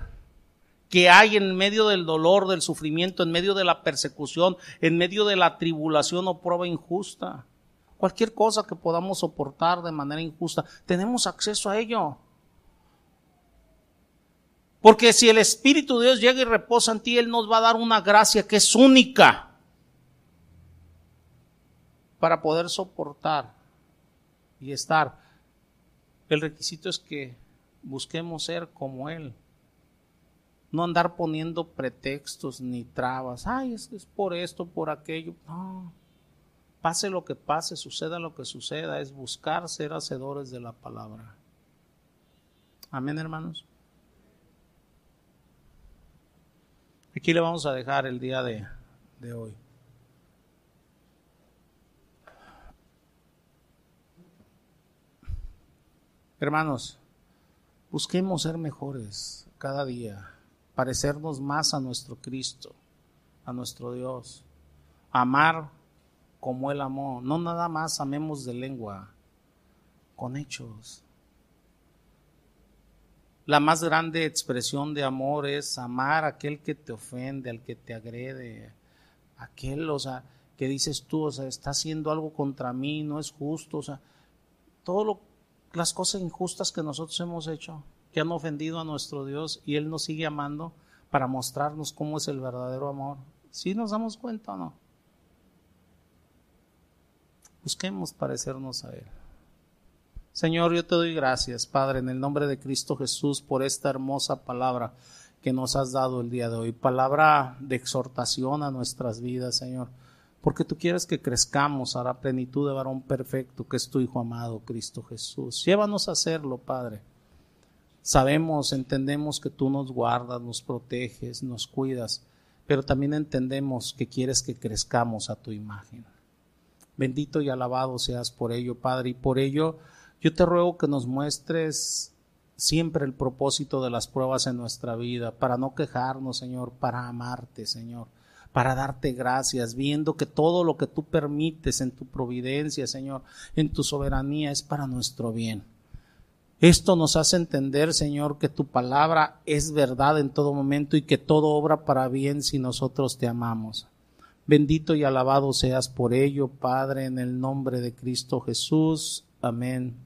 que hay en medio del dolor, del sufrimiento, en medio de la persecución, en medio de la tribulación o prueba injusta. Cualquier cosa que podamos soportar de manera injusta, tenemos acceso a ello. Porque si el Espíritu de Dios llega y reposa en ti, Él nos va a dar una gracia que es única para poder soportar y estar. El requisito es que busquemos ser como Él. No andar poniendo pretextos ni trabas. Ay, es es por esto, por aquello. No. Pase lo que pase, suceda lo que suceda, es buscar ser hacedores de la palabra. Amén, hermanos. Aquí le vamos a dejar el día de, de hoy. Hermanos, busquemos ser mejores cada día, parecernos más a nuestro Cristo, a nuestro Dios, amar como Él amó, no nada más amemos de lengua, con hechos. La más grande expresión de amor es amar a aquel que te ofende, al que te agrede, aquel, que dices tú, o sea, está haciendo algo contra mí, no es justo, o sea, todas las cosas injustas que nosotros hemos hecho, que han ofendido a nuestro Dios y Él nos sigue amando para mostrarnos cómo es el verdadero amor. ¿Sí nos damos cuenta o no? Busquemos parecernos a Él. Señor, yo te doy gracias, Padre, en el nombre de Cristo Jesús, por esta hermosa palabra que nos has dado el día de hoy. Palabra de exhortación a nuestras vidas, Señor. Porque tú quieres que crezcamos a la plenitud de varón perfecto, que es tu Hijo amado, Cristo Jesús. Llévanos a hacerlo, Padre. Sabemos, entendemos que tú nos guardas, nos proteges, nos cuidas, pero también entendemos que quieres que crezcamos a tu imagen. Bendito y alabado seas por ello, Padre, y por ello yo te ruego que nos muestres siempre el propósito de las pruebas en nuestra vida, para no quejarnos, Señor, para amarte, Señor, para darte gracias, viendo que todo lo que tú permites en tu providencia, Señor, en tu soberanía es para nuestro bien. Esto nos hace entender, Señor, que tu palabra es verdad en todo momento y que todo obra para bien si nosotros te amamos. Bendito y alabado seas por ello, Padre, en el nombre de Cristo Jesús. Amén